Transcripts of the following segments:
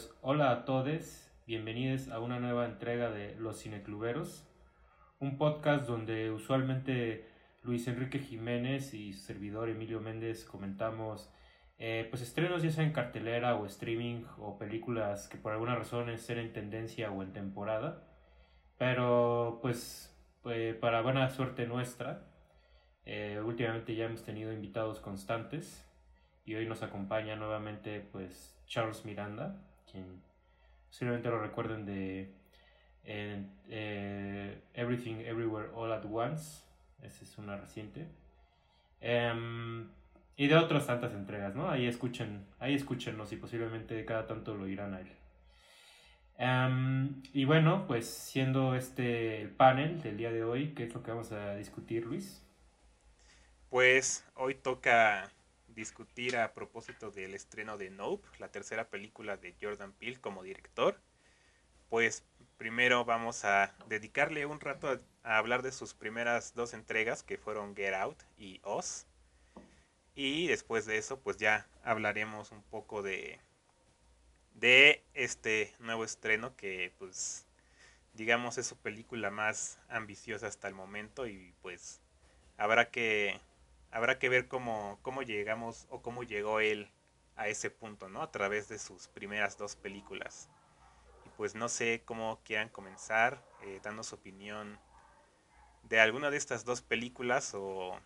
Pues hola a todos, bienvenidos a una nueva entrega de Los Cinecluberos, un podcast donde usualmente Luis Enrique Jiménez y su servidor Emilio Méndez comentamos eh, pues estrenos ya sea en cartelera o streaming o películas que por alguna razón estén en tendencia o en temporada. Pero pues eh, para buena suerte nuestra, eh, últimamente ya hemos tenido invitados constantes y hoy nos acompaña nuevamente pues Charles Miranda, posiblemente lo recuerden de Everything Everywhere All at Once, esa es una reciente. Em, y de otras tantas entregas, ¿no? Ahí escuchen, ahí escúchenos y posiblemente cada tanto lo irán a él. Em, y bueno, pues siendo este el panel del día de hoy, ¿qué es lo que vamos a discutir, Luis? Pues hoy toca discutir a propósito del estreno de Nope, la tercera película de Jordan Peele como director. Pues primero vamos a dedicarle un rato a, a hablar de sus primeras dos entregas que fueron Get Out y Oz. Y después de eso, pues ya hablaremos un poco de, de este nuevo estreno que, pues, digamos, es su película más ambiciosa hasta el momento y pues habrá que, habrá que ver cómo, cómo llegamos o cómo llegó él a ese punto, ¿no? A través de sus primeras dos películas. Y pues no sé cómo quieran comenzar, eh, dando su opinión de alguna de estas dos películas o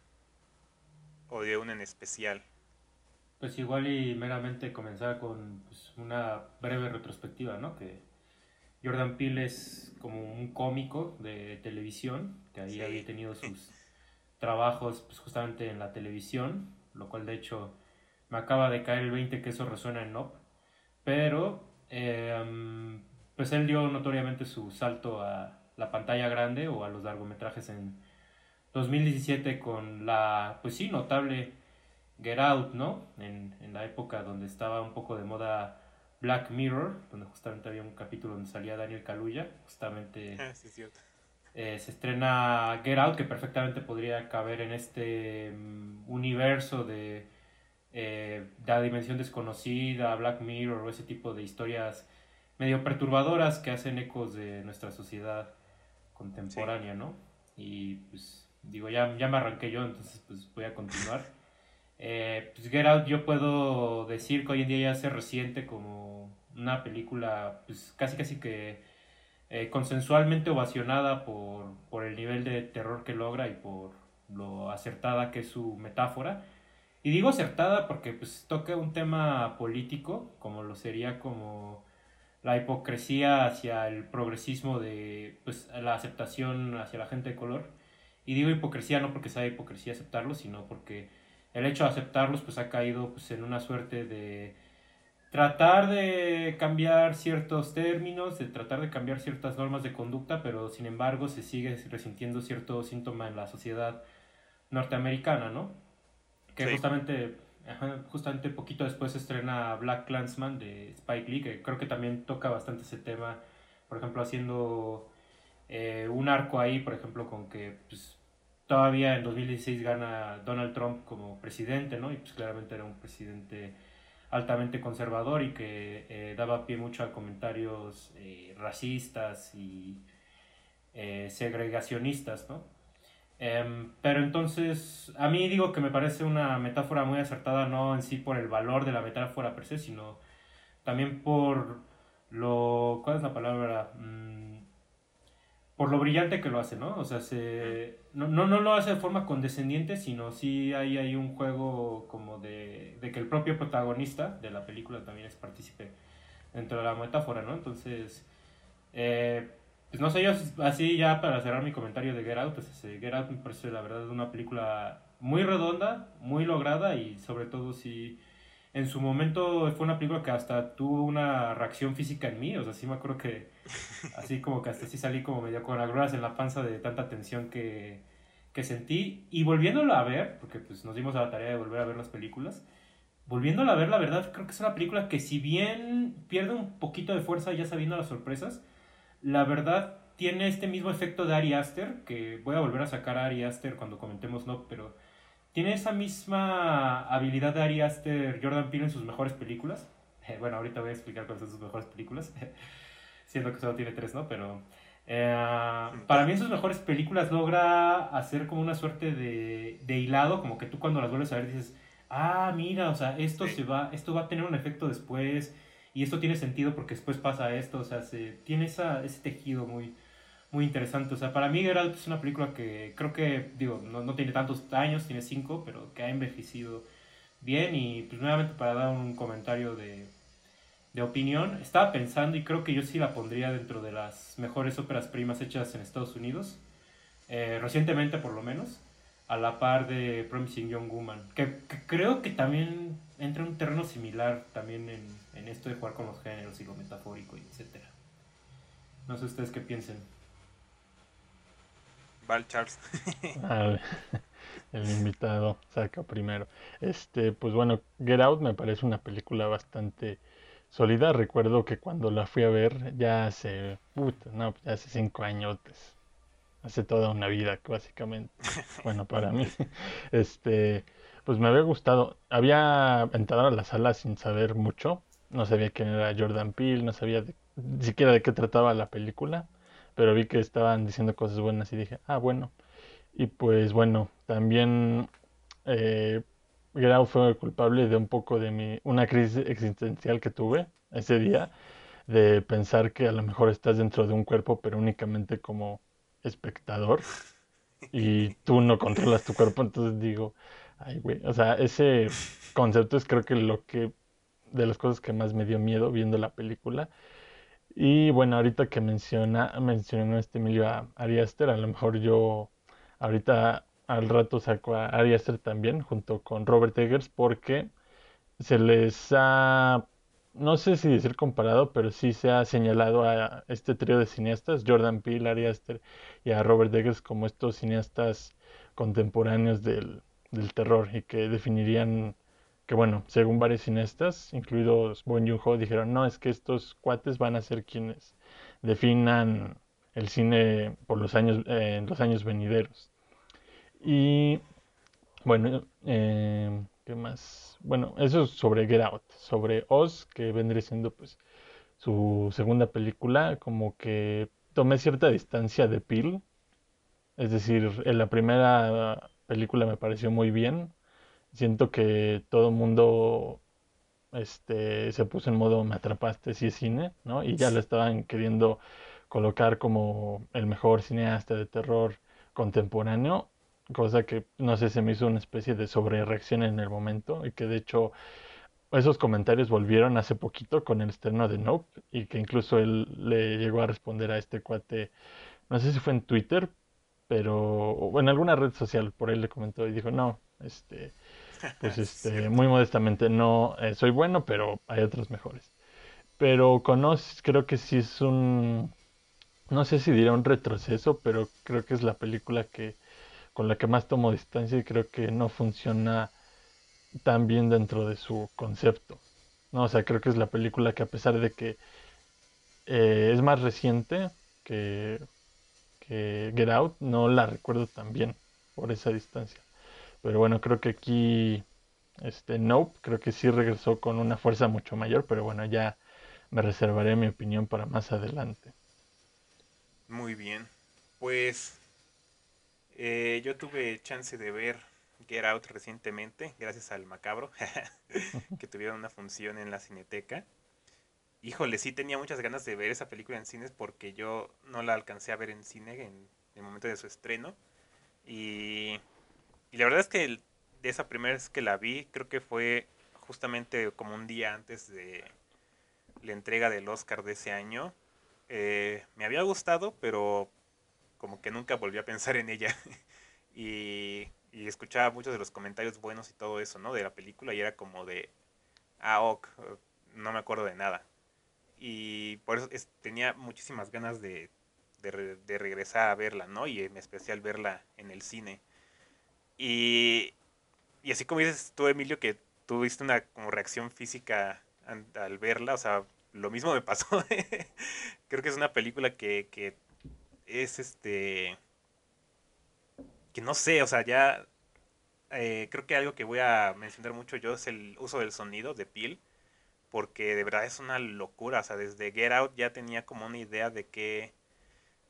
o de una en especial? Pues igual y meramente comenzar con pues, una breve retrospectiva, ¿no? Que Jordan Peele es como un cómico de televisión, que ahí había tenido sus trabajos pues, justamente en la televisión, lo cual de hecho me acaba de caer el 20 que eso resuena en NOP, pero em, pues él dio notoriamente su salto a la pantalla grande o a los largometrajes en 2017 con la, pues sí, notable Get Out, ¿no? En, la época donde estaba un poco de moda Black Mirror, donde justamente había un capítulo donde salía Daniel Kaluuya, justamente ah, sí, eh, se estrena Get Out, que perfectamente podría caber en este um, universo de eh, la dimensión desconocida, Black Mirror o ese tipo de historias medio perturbadoras que hacen ecos de nuestra sociedad contemporánea, ¿no? Y pues digo, ya, ya me arranqué yo, entonces pues voy a continuar. Eh, pues Get Out yo puedo decir que hoy en día ya se reciente como una película pues casi casi que eh, consensualmente ovacionada por, por el nivel de terror que logra y por lo acertada que es su metáfora. Y digo acertada porque pues toca un tema político, como lo sería como la hipocresía hacia el progresismo de pues la aceptación hacia la gente de color y digo hipocresía no porque sea hipocresía aceptarlo, sino porque el hecho de aceptarlos pues ha caído pues en una suerte de tratar de cambiar ciertos términos, de tratar de cambiar ciertas normas de conducta, pero sin embargo se sigue resintiendo cierto síntoma en la sociedad norteamericana, ¿no? Que justamente, justamente poquito después se estrena Black Clansman de Spike Lee, que creo que también toca bastante ese tema, por ejemplo, haciendo eh, un arco ahí, por ejemplo, con que pues, todavía en 2016 gana Donald Trump como presidente, ¿no? Y pues claramente era un presidente altamente conservador y que eh, daba pie mucho a comentarios eh, racistas y segregacionistas, ¿no? Em, pero entonces, a mí digo que me parece una metáfora muy acertada, no en sí por el valor de la metáfora per se, sino también por lo... ¿Cuál es la palabra? Mm, por lo brillante que lo hace, ¿no? O sea, se, no, no, no lo hace de forma condescendiente, sino sí hay, hay un juego como de, de que el propio protagonista de la película también es partícipe dentro de la metáfora, ¿no? Entonces, eh, pues no sé, yo así ya para cerrar mi comentario de Get Out, pues Get Out me parece la verdad una película muy redonda, muy lograda y sobre todo sí en su momento fue una película que hasta tuvo una reacción física en mí, o sea, sí me acuerdo que así como que hasta sí salí como medio con agruras en la panza de tanta tensión que, que sentí. Y volviéndola a ver, porque pues nos dimos a la tarea de volver a ver las películas, volviéndola a ver, la verdad creo que es una película que si bien pierde un poquito de fuerza ya sabiendo las sorpresas, la verdad tiene este mismo efecto de Ari Aster, que voy a volver a sacar a Ari Aster cuando comentemos no, pero tiene esa misma habilidad de Ari Aster, Jordan Peele en sus mejores películas. bueno, ahorita voy a explicar cuáles son sus mejores películas, siendo que solo tiene tres, ¿no? Pero eh, para mí en sus mejores películas logra hacer como una suerte de, de hilado, como que tú cuando las vuelves a ver dices, ah, mira, o sea, esto se va, esto va a tener un efecto después y esto tiene sentido porque después pasa esto, o sea, se, tiene esa, ese tejido muy, muy interesante. O sea, para mí Geralt es una película que creo que, digo, no, no tiene tantos años, tiene cinco, pero que ha envejecido bien y pues nuevamente para dar un comentario de, de opinión, estaba pensando y creo que yo sí la pondría dentro de las mejores óperas primas hechas en Estados Unidos, eh, recientemente por lo menos, a la par de Promising Young Woman, que, creo que también entra en un terreno similar también en, en esto de jugar con los géneros y lo metafórico, etc. No sé ustedes qué piensen. Val Charles. el invitado saca primero. Este, pues bueno, Get Out me parece una película bastante sólida. Recuerdo que cuando la fui a ver ya hace, puta, no, ya hace cinco años, hace toda una vida básicamente. Bueno, para mí, este, pues me había gustado. Había entrado a la sala sin saber mucho. No sabía quién era Jordan Peele, no sabía ni siquiera de qué trataba la película, pero vi que estaban diciendo cosas buenas y dije, ah, bueno. Y pues bueno, también eh, Grau fue culpable de un poco de mi, una crisis existencial que tuve ese día, de pensar que a lo mejor estás dentro de un cuerpo, pero únicamente como espectador, y tú no controlas tu cuerpo, entonces digo, Ay, güey. O sea, ese concepto es creo que lo que. de las cosas que más me dio miedo viendo la película. Y bueno, ahorita que menciona, mencionó este Emilio a Ari Aster, a lo mejor yo ahorita al rato saco a Ari Aster también, junto con Robert Eggers, porque se les ha, no sé si decir comparado, pero sí se ha señalado a este trío de cineastas, Jordan Peele, Ari Aster y a Robert Eggers como estos cineastas contemporáneos del, del terror y que definirían que bueno, según varios cineastas, incluidos Bon Joon-ho, dijeron, no, es que estos cuates van a ser quienes definan el cine por los años, eh, en los años venideros. Y bueno, eh, ¿qué más? Bueno, eso es sobre Get Out, sobre Oz, que vendría siendo pues su segunda película, como que tomé cierta distancia de Peel, es decir, en la primera película me pareció muy bien. Siento que todo el mundo este, se puso en modo me atrapaste si es cine, ¿no? Y ya lo estaban queriendo colocar como el mejor cineasta de terror contemporáneo, cosa que no sé, se me hizo una especie de sobrereacción en el momento y que de hecho esos comentarios volvieron hace poquito con el estreno de Nope y que incluso él le llegó a responder a este cuate, no sé si fue en Twitter, pero o en alguna red social por ahí le comentó y dijo, no, este, pues este, muy modestamente, no, eh, soy bueno, pero hay otros mejores. Pero conoces, creo que sí es un, no sé si diré un retroceso, pero creo que es la película que, con la que más tomo distancia y creo que no funciona tan bien dentro de su concepto. No, o sea, creo que es la película que a pesar de que eh, es más reciente que que Get Out no la recuerdo tan bien por esa distancia. Pero bueno, creo que aquí este Nope creo que sí regresó con una fuerza mucho mayor, pero bueno, ya me reservaré mi opinión para más adelante. Muy bien. Pues eh, yo tuve chance de ver Get Out recientemente, gracias al Macabro, que tuvieron una función en la Cineteca híjole, sí tenía muchas ganas de ver esa película en cines porque yo no la alcancé a ver en cine en el momento de su estreno. Y, la verdad es que de esa primera vez que la vi, creo que fue justamente como un día antes de la entrega del Oscar de ese año. Eh, me había gustado, pero como que nunca volví a pensar en ella. y, y, escuchaba muchos de los comentarios buenos y todo eso, ¿no? De la película y era como de, ah, ok, no me acuerdo de nada y por eso tenía muchísimas ganas de, de, regresar a verla, ¿no? Y en especial verla en el cine. Y, y así como dices tú, Emilio, que tuviste una como reacción física al, verla, o sea, lo mismo me pasó. Creo que es una película que, que es este... que no sé, o sea, ya... Eh, creo que algo que voy a mencionar mucho yo es el uso del sonido de piel porque de verdad es una locura. O sea, desde Get Out ya tenía como una idea de qué,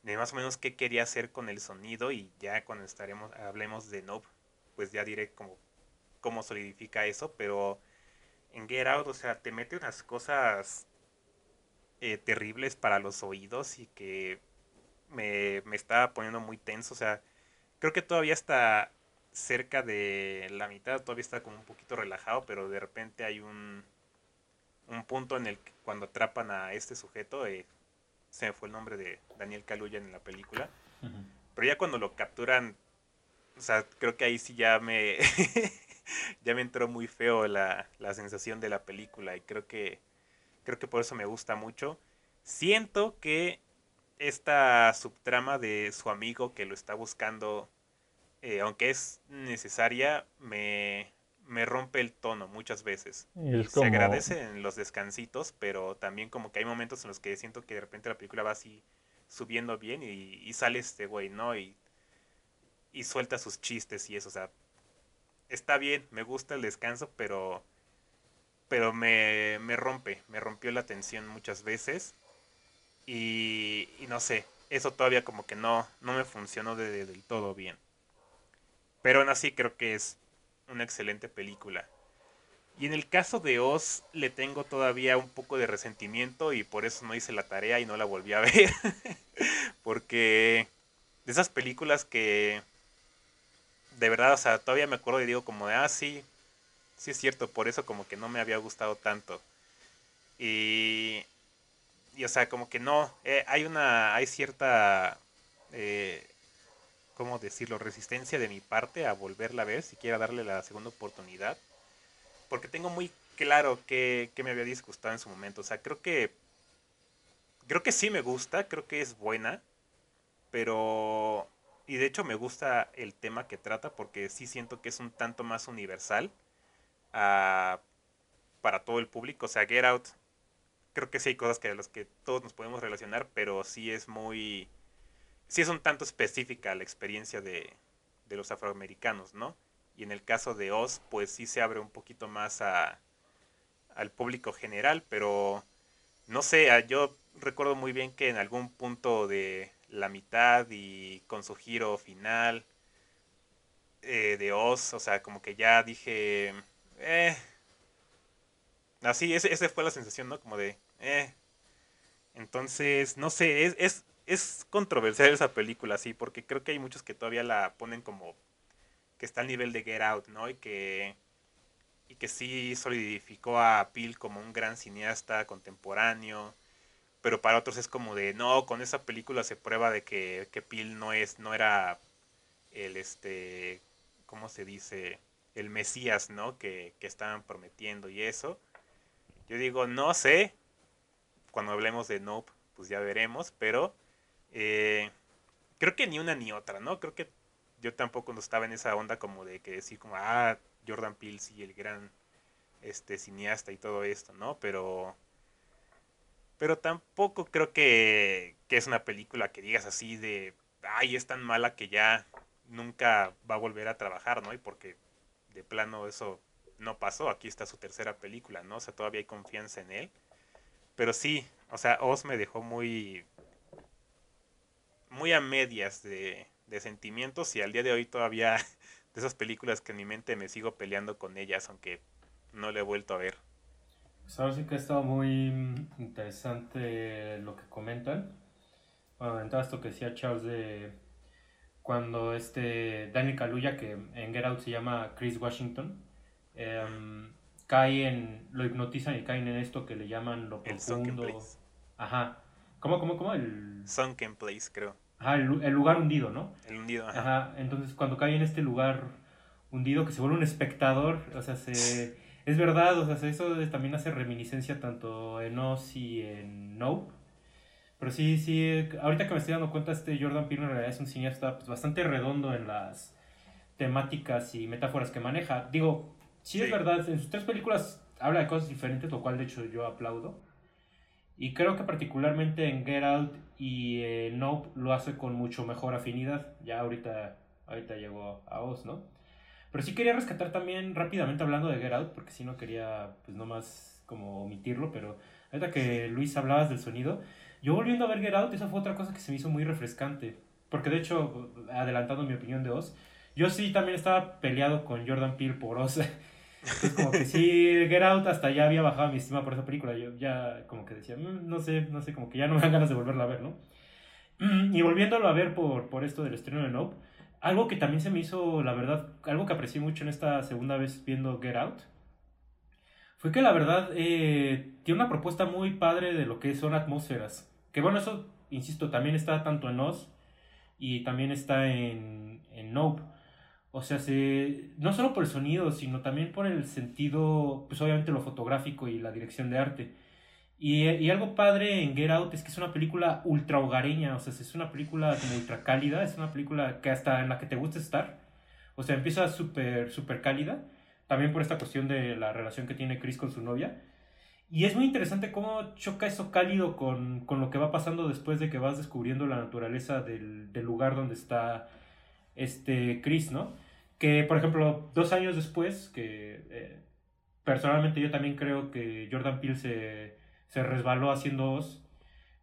de más o menos qué quería hacer con el sonido y ya cuando estaremos, hablemos de Nope, pues ya diré como cómo solidifica eso, pero en Get Out, o sea, te mete unas cosas eh, terribles para los oídos y que me, me estaba poniendo muy tenso, o sea, creo que todavía está cerca de la mitad, todavía está como un poquito relajado, pero de repente hay un, un punto en el que cuando atrapan a este sujeto, eh, se me fue el nombre de Daniel Kaluuya en la película, pero ya cuando lo capturan, o sea, creo que ahí sí ya me, ya me entró muy feo la, la sensación de la película y creo que, creo que por eso me gusta mucho. Siento que esta subtrama de su amigo que lo está buscando eh, aunque es necesaria, me, me, rompe el tono muchas veces. Y Se agradece en los descansitos, pero también como que hay momentos en los que siento que de repente la película va así subiendo bien y, sale este güey, ¿no? Y, y suelta sus chistes y eso, o sea, está bien, me gusta el descanso, pero pero me, me rompe, me rompió la tensión muchas veces y, y, no sé, eso todavía como que no, no me funcionó del todo bien. Pero aún así creo que es una excelente película. Y en el caso de Oz le tengo todavía un poco de resentimiento y por eso no hice la tarea y no la volví a ver. Porque de esas películas que de verdad, o sea, todavía me acuerdo y digo como de, ah, sí, sí es cierto, por eso como que no me había gustado tanto. Y, y o sea, como que no, eh, hay una, hay cierta eh, ¿cómo decirlo?, resistencia de mi parte a volverla a ver, si quiera darle la segunda oportunidad. Porque tengo muy claro que, me había disgustado en su momento. O sea, creo que. Creo que sí me gusta, creo que es buena. Pero. Y de hecho me gusta el tema que trata porque sí siento que es un tanto más universal para todo el público. O sea, Get Out, creo que sí hay cosas que de las que todos nos podemos relacionar, pero sí es muy sí es un tanto específica la experiencia de, los afroamericanos, ¿no? Y en el caso de Oz, pues sí se abre un poquito más a, al público general, pero no sé, yo recuerdo muy bien que en algún punto de la mitad y con su giro final eh, de Oz, o sea, como que ya dije, eh, así, esa ese fue la sensación, ¿no? Como de, eh. Entonces, no sé, es, es, es controversial esa película, sí, porque creo que hay muchos que todavía la ponen como que está al nivel de Get Out, ¿no? Y que, y que sí solidificó a Peel como un gran cineasta contemporáneo, pero para otros es como de, no, con esa película se prueba de que, que Peel no es, no era el, este, ¿cómo se dice? El Mesías, ¿no? Que, que estaban prometiendo y eso. Yo digo, no sé, cuando hablemos de Nope, pues ya veremos, pero eh, creo que ni una ni otra, ¿no? Creo que yo tampoco no estaba en esa onda como de que decir como, ah, Jordan Peele sí, el gran este cineasta y todo esto, ¿no? Pero pero tampoco creo que, que es una película que digas así de, ay, es tan mala que ya nunca va a volver a trabajar, ¿no? Y porque de plano eso no pasó, aquí está su tercera película, ¿no? O sea, todavía hay confianza en él. Pero sí, o sea, Oz me dejó muy muy a medias de, sentimientos y al día de hoy todavía de esas películas que en mi mente me sigo peleando con ellas, aunque no le he vuelto a ver. Pues ahora sí que ha estado muy interesante lo que comentan. Bueno, en todo esto que decía Charles de cuando este Danny Kaluuya, que en Get Out se llama Chris Washington, em, cae en, lo hipnotizan y caen en esto que le llaman lo profundo. Ajá. ¿Cómo, cómo, cómo? El... Sunken Place, creo. Ajá, el, lugar hundido, ¿no? El hundido, ajá. ajá. Entonces, cuando cae en este lugar hundido, que se vuelve un espectador, o sea, se, es verdad, o sea, eso también hace reminiscencia tanto en Oz y en Nope. Pero sí, sí, ahorita que me estoy dando cuenta, este Jordan Peele en realidad es un cineasta pues, bastante redondo en las temáticas y metáforas que maneja. Digo, sí, sí, es verdad, en sus tres películas habla de cosas diferentes, lo cual de hecho yo aplaudo. Y creo que particularmente en Get Out y eh, Nope lo hace con mucho mejor afinidad. Ya ahorita, ahorita llegó a Oz, ¿no? Pero sí quería rescatar también rápidamente hablando de Get Out, porque si no quería, pues nomás como omitirlo, pero ahorita que Luis hablabas del sonido, yo volviendo a ver Get Out, esa fue otra cosa que se me hizo muy refrescante. Porque de hecho, adelantando mi opinión de Oz, yo sí también estaba peleado con Jordan Peele por Oz. Entonces como que sí, Get Out hasta ya había bajado mi estima por esa película. Yo ya como que decía, mm, no sé, no sé, como que ya no me dan ganas de volverla a ver, ¿no? Y volviéndolo a ver por, por esto del estreno de Nope, algo que también se me hizo, la verdad, algo que aprecié mucho en esta segunda vez viendo Get Out, fue que la verdad eh, tiene una propuesta muy padre de lo que son atmósferas. Que bueno, eso, insisto, también está tanto en Oz y también está en, en Nope. O sea, se, no solo por el sonido, sino también por el sentido, pues obviamente lo fotográfico y la dirección de arte. Y, algo padre en Get Out es que es una película ultra hogareña, o sea, es una película como ultra cálida, es una película que hasta en la que te gusta estar. O sea, empieza súper, súper cálida, también por esta cuestión de la relación que tiene Chris con su novia. Y es muy interesante cómo choca eso cálido con, con lo que va pasando después de que vas descubriendo la naturaleza del, del lugar donde está este Chris, ¿no? Que, por ejemplo, dos años después, que eh, personalmente yo también creo que Jordan Peele se se resbaló haciendo Oz.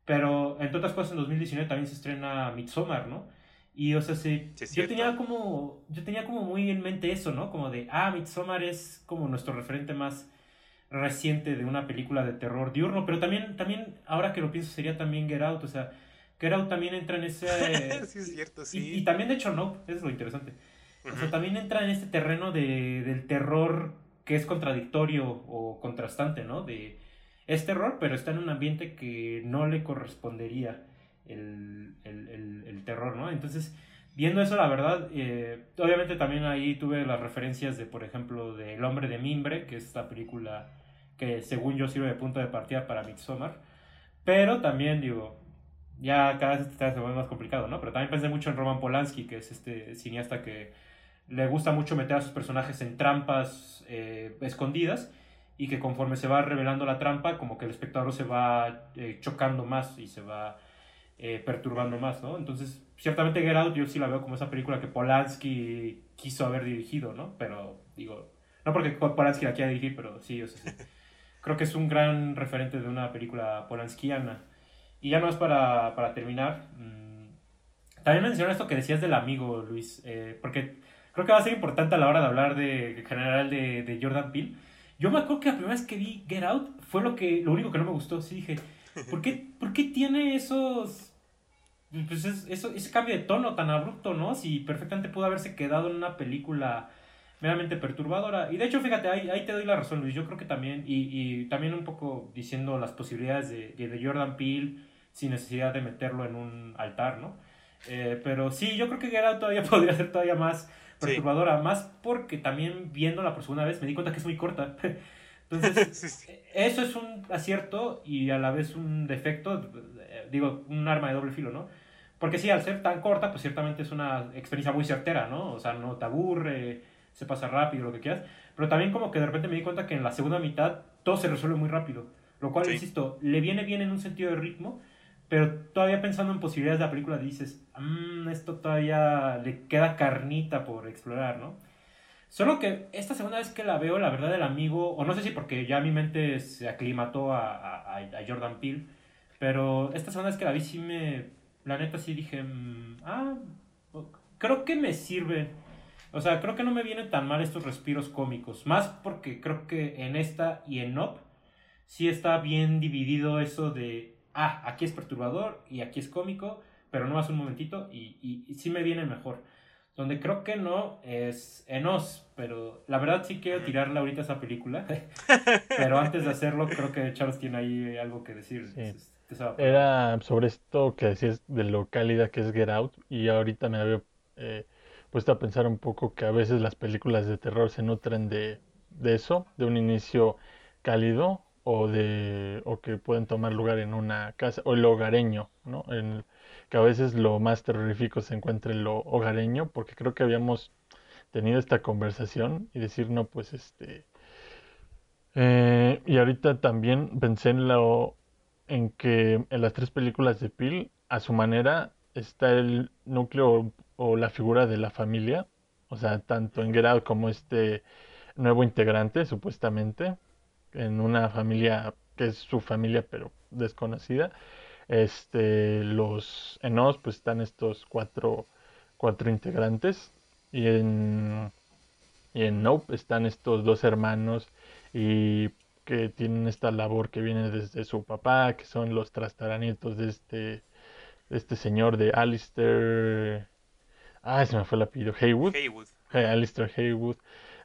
Pero, entre otras cosas, en 2019 también se estrena Midsommar, ¿no? Y, o sea, sí, yo tenía como, yo tenía como muy en mente eso, ¿no? Como de, ah, Midsommar es como nuestro referente más reciente de una película de terror diurno, pero también, también, ahora que lo pienso, sería también Get Out, o sea, Get Out también entra en ese... sí, es cierto, sí. Y, también, de hecho, no, eso es lo interesante. O sea, también entra en este terreno de, del terror que es contradictorio o contrastante, ¿no? De, es terror, pero está en un ambiente que no le correspondería el, terror, ¿no? Entonces, viendo eso, la verdad, eh, obviamente también ahí tuve las referencias de, por ejemplo, de El hombre de Mimbre, que es esta película que según yo sirve de punto de partida para Midsommar, pero también digo, ya cada vez se vuelve más complicado, ¿no? Pero también pensé mucho en Roman Polanski, que es este cineasta que le gusta mucho meter a sus personajes en trampas eh, escondidas y que conforme se va revelando la trampa, como que el espectador se va eh, chocando más y se va eh, perturbando más, ¿no? Entonces, ciertamente Get Out yo sí la veo como esa película que Polanski quiso haber dirigido, ¿no? Pero, digo, no porque Polanski la quiera dirigir, pero sí, o sea, sí. creo que es un gran referente de una película polanskiana. Y ya no es para, para terminar, mm, también menciono esto que decías del amigo, Luis, eh, porque creo que va a ser importante a la hora de hablar de, en general de, de Jordan Peele yo me acuerdo que la primera vez que vi Get Out fue lo, que, lo único que no me gustó. Sí dije, ¿por qué, ¿por qué tiene esos... Pues eso, ese cambio de tono tan abrupto, ¿no? Si perfectamente pudo haberse quedado en una película meramente perturbadora. Y de hecho, fíjate, ahí, ahí te doy la razón, Luis. Yo creo que también, y, y también un poco diciendo las posibilidades de, de Jordan Peele sin necesidad de meterlo en un altar, ¿no? Eh, pero sí, yo creo que Get Out todavía podría ser todavía más perturbadora, más porque también viéndola por segunda vez me di cuenta que es muy corta. Entonces, eso es un acierto y a la vez un defecto, eh, digo, un arma de doble filo, ¿no? Porque sí, al ser tan corta, pues ciertamente es una experiencia muy certera, ¿no? O sea, no te aburre, se pasa rápido, lo que quieras. Pero también como que de repente me di cuenta que en la segunda mitad todo se resuelve muy rápido. Lo cual, insisto, le viene bien en un sentido de ritmo, pero todavía pensando en posibilidades de la película dices, mmm, esto todavía le queda carnita por explorar, ¿no? Solo que esta segunda vez que la veo, la verdad, el amigo, o no sé si porque ya mi mente se aclimató a, a, Jordan Peele, pero esta segunda vez que la vi sí me, la neta sí dije, mm, ah, creo que me sirve. O sea, creo que no me vienen tan mal estos respiros cómicos. Más porque creo que en esta y en Up sí está bien dividido eso de ah, aquí es perturbador y aquí es cómico, pero no hace un momentito y, y, sí me viene mejor. Donde creo que no es Enos, pero la verdad sí quiero tirarle ahorita esa película. pero antes de hacerlo, creo que Charles tiene ahí algo que decir. Era sobre esto que decías de lo cálida que es Get Out, y ahorita me había eh, puesto a pensar un poco que a veces las películas de terror se nutren de, de eso, de un inicio cálido o de o que pueden tomar lugar en una casa o el hogareño, ¿no? Que a veces lo más terrorífico se encuentra en lo hogareño, porque creo que habíamos tenido esta conversación y decir, no, pues este... Eh, y ahorita también pensé en, lo, en que en las tres películas de Peel, a su manera, está el núcleo o, la figura de la familia, o sea, tanto en Get como este nuevo integrante, supuestamente, en una familia que es su familia pero desconocida. Este, los en Oz pues están estos cuatro, cuatro integrantes y en, y en Nope están estos dos hermanos y que tienen esta labor que viene desde su papá, que son los trastaranietos de este, de este señor de Alistair. Ah, se me fue el apellido. Haywood. Haywood. Alistair Haywood.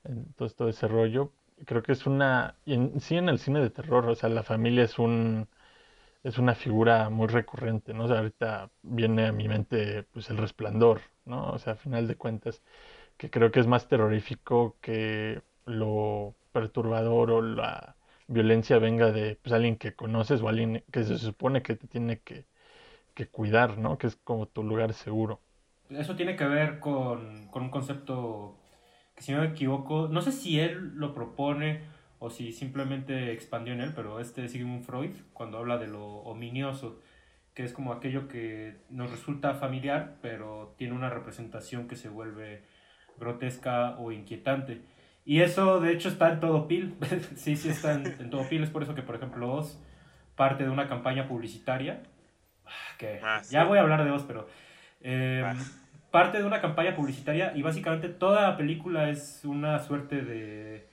Entonces todo ese rollo. Creo que es una. En, sí, en el cine de terror, o sea, la familia es un. Es una figura muy recurrente, ¿no? O sea, ahorita viene a mi mente, pues, el resplandor, ¿no? O sea, a final de cuentas, que creo que es más terrorífico que lo perturbador o la violencia venga de pues, alguien que conoces o alguien que se supone que te tiene que, que cuidar, ¿no? Que es como tu lugar seguro. Eso tiene que ver con, con un concepto si no me equivoco, no sé si él lo propone o si simplemente expandió en él, pero este Sigmund Freud, cuando habla de lo ominioso, que es como aquello que nos resulta familiar, pero tiene una representación que se vuelve grotesca o inquietante. Y eso, de hecho, está en todo PIL. sí, sí está en, todo PIL. Es por eso que, por ejemplo, Oz parte de una campaña publicitaria. Ah, que ah, ya voy a hablar de Oz, pero. Em, ah. Parte de una campaña publicitaria y básicamente toda la película es una suerte de,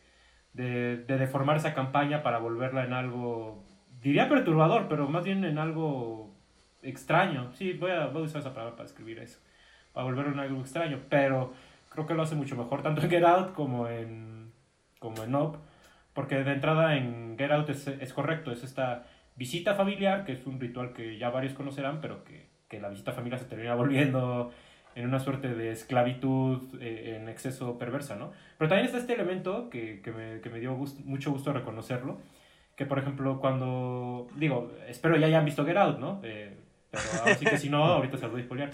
de, de deformar esa campaña para volverla en algo. Diría perturbador, pero más bien en algo extraño. Sí, voy a, voy a usar esa palabra para escribir eso. Para volverlo en algo extraño. Pero creo que lo hace mucho mejor tanto en Get Out como en, como en Up, porque de entrada en Get Out es, es, correcto, es esta visita familiar, que es un ritual que ya varios conocerán, pero que, que la visita familiar se termina volviendo en una suerte de esclavitud eh, en exceso perversa, ¿no? Pero también está este elemento que, que, me, que me, dio mucho gusto reconocerlo, que por ejemplo cuando, digo, espero ya hayan visto Get Out, ¿no? Eh, pero así que si no, ahorita se los voy a spoilear.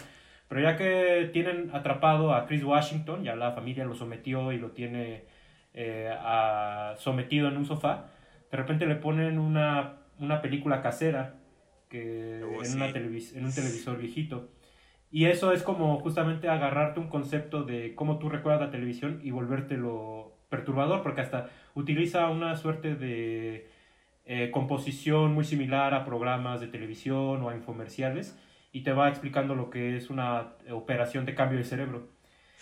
Pero ya que tienen atrapado a Chris Washington, ya la familia lo sometió y lo tiene eh, sometido en un sofá, de repente le ponen una, una película casera que, oh, en, una en un televisor viejito. Y eso es como justamente agarrarte un concepto de cómo tú recuerdas la televisión y volvértelo perturbador, porque hasta utiliza una suerte de eh, composición muy similar a programas de televisión o a infomerciales y te va explicando lo que es una operación de cambio de cerebro.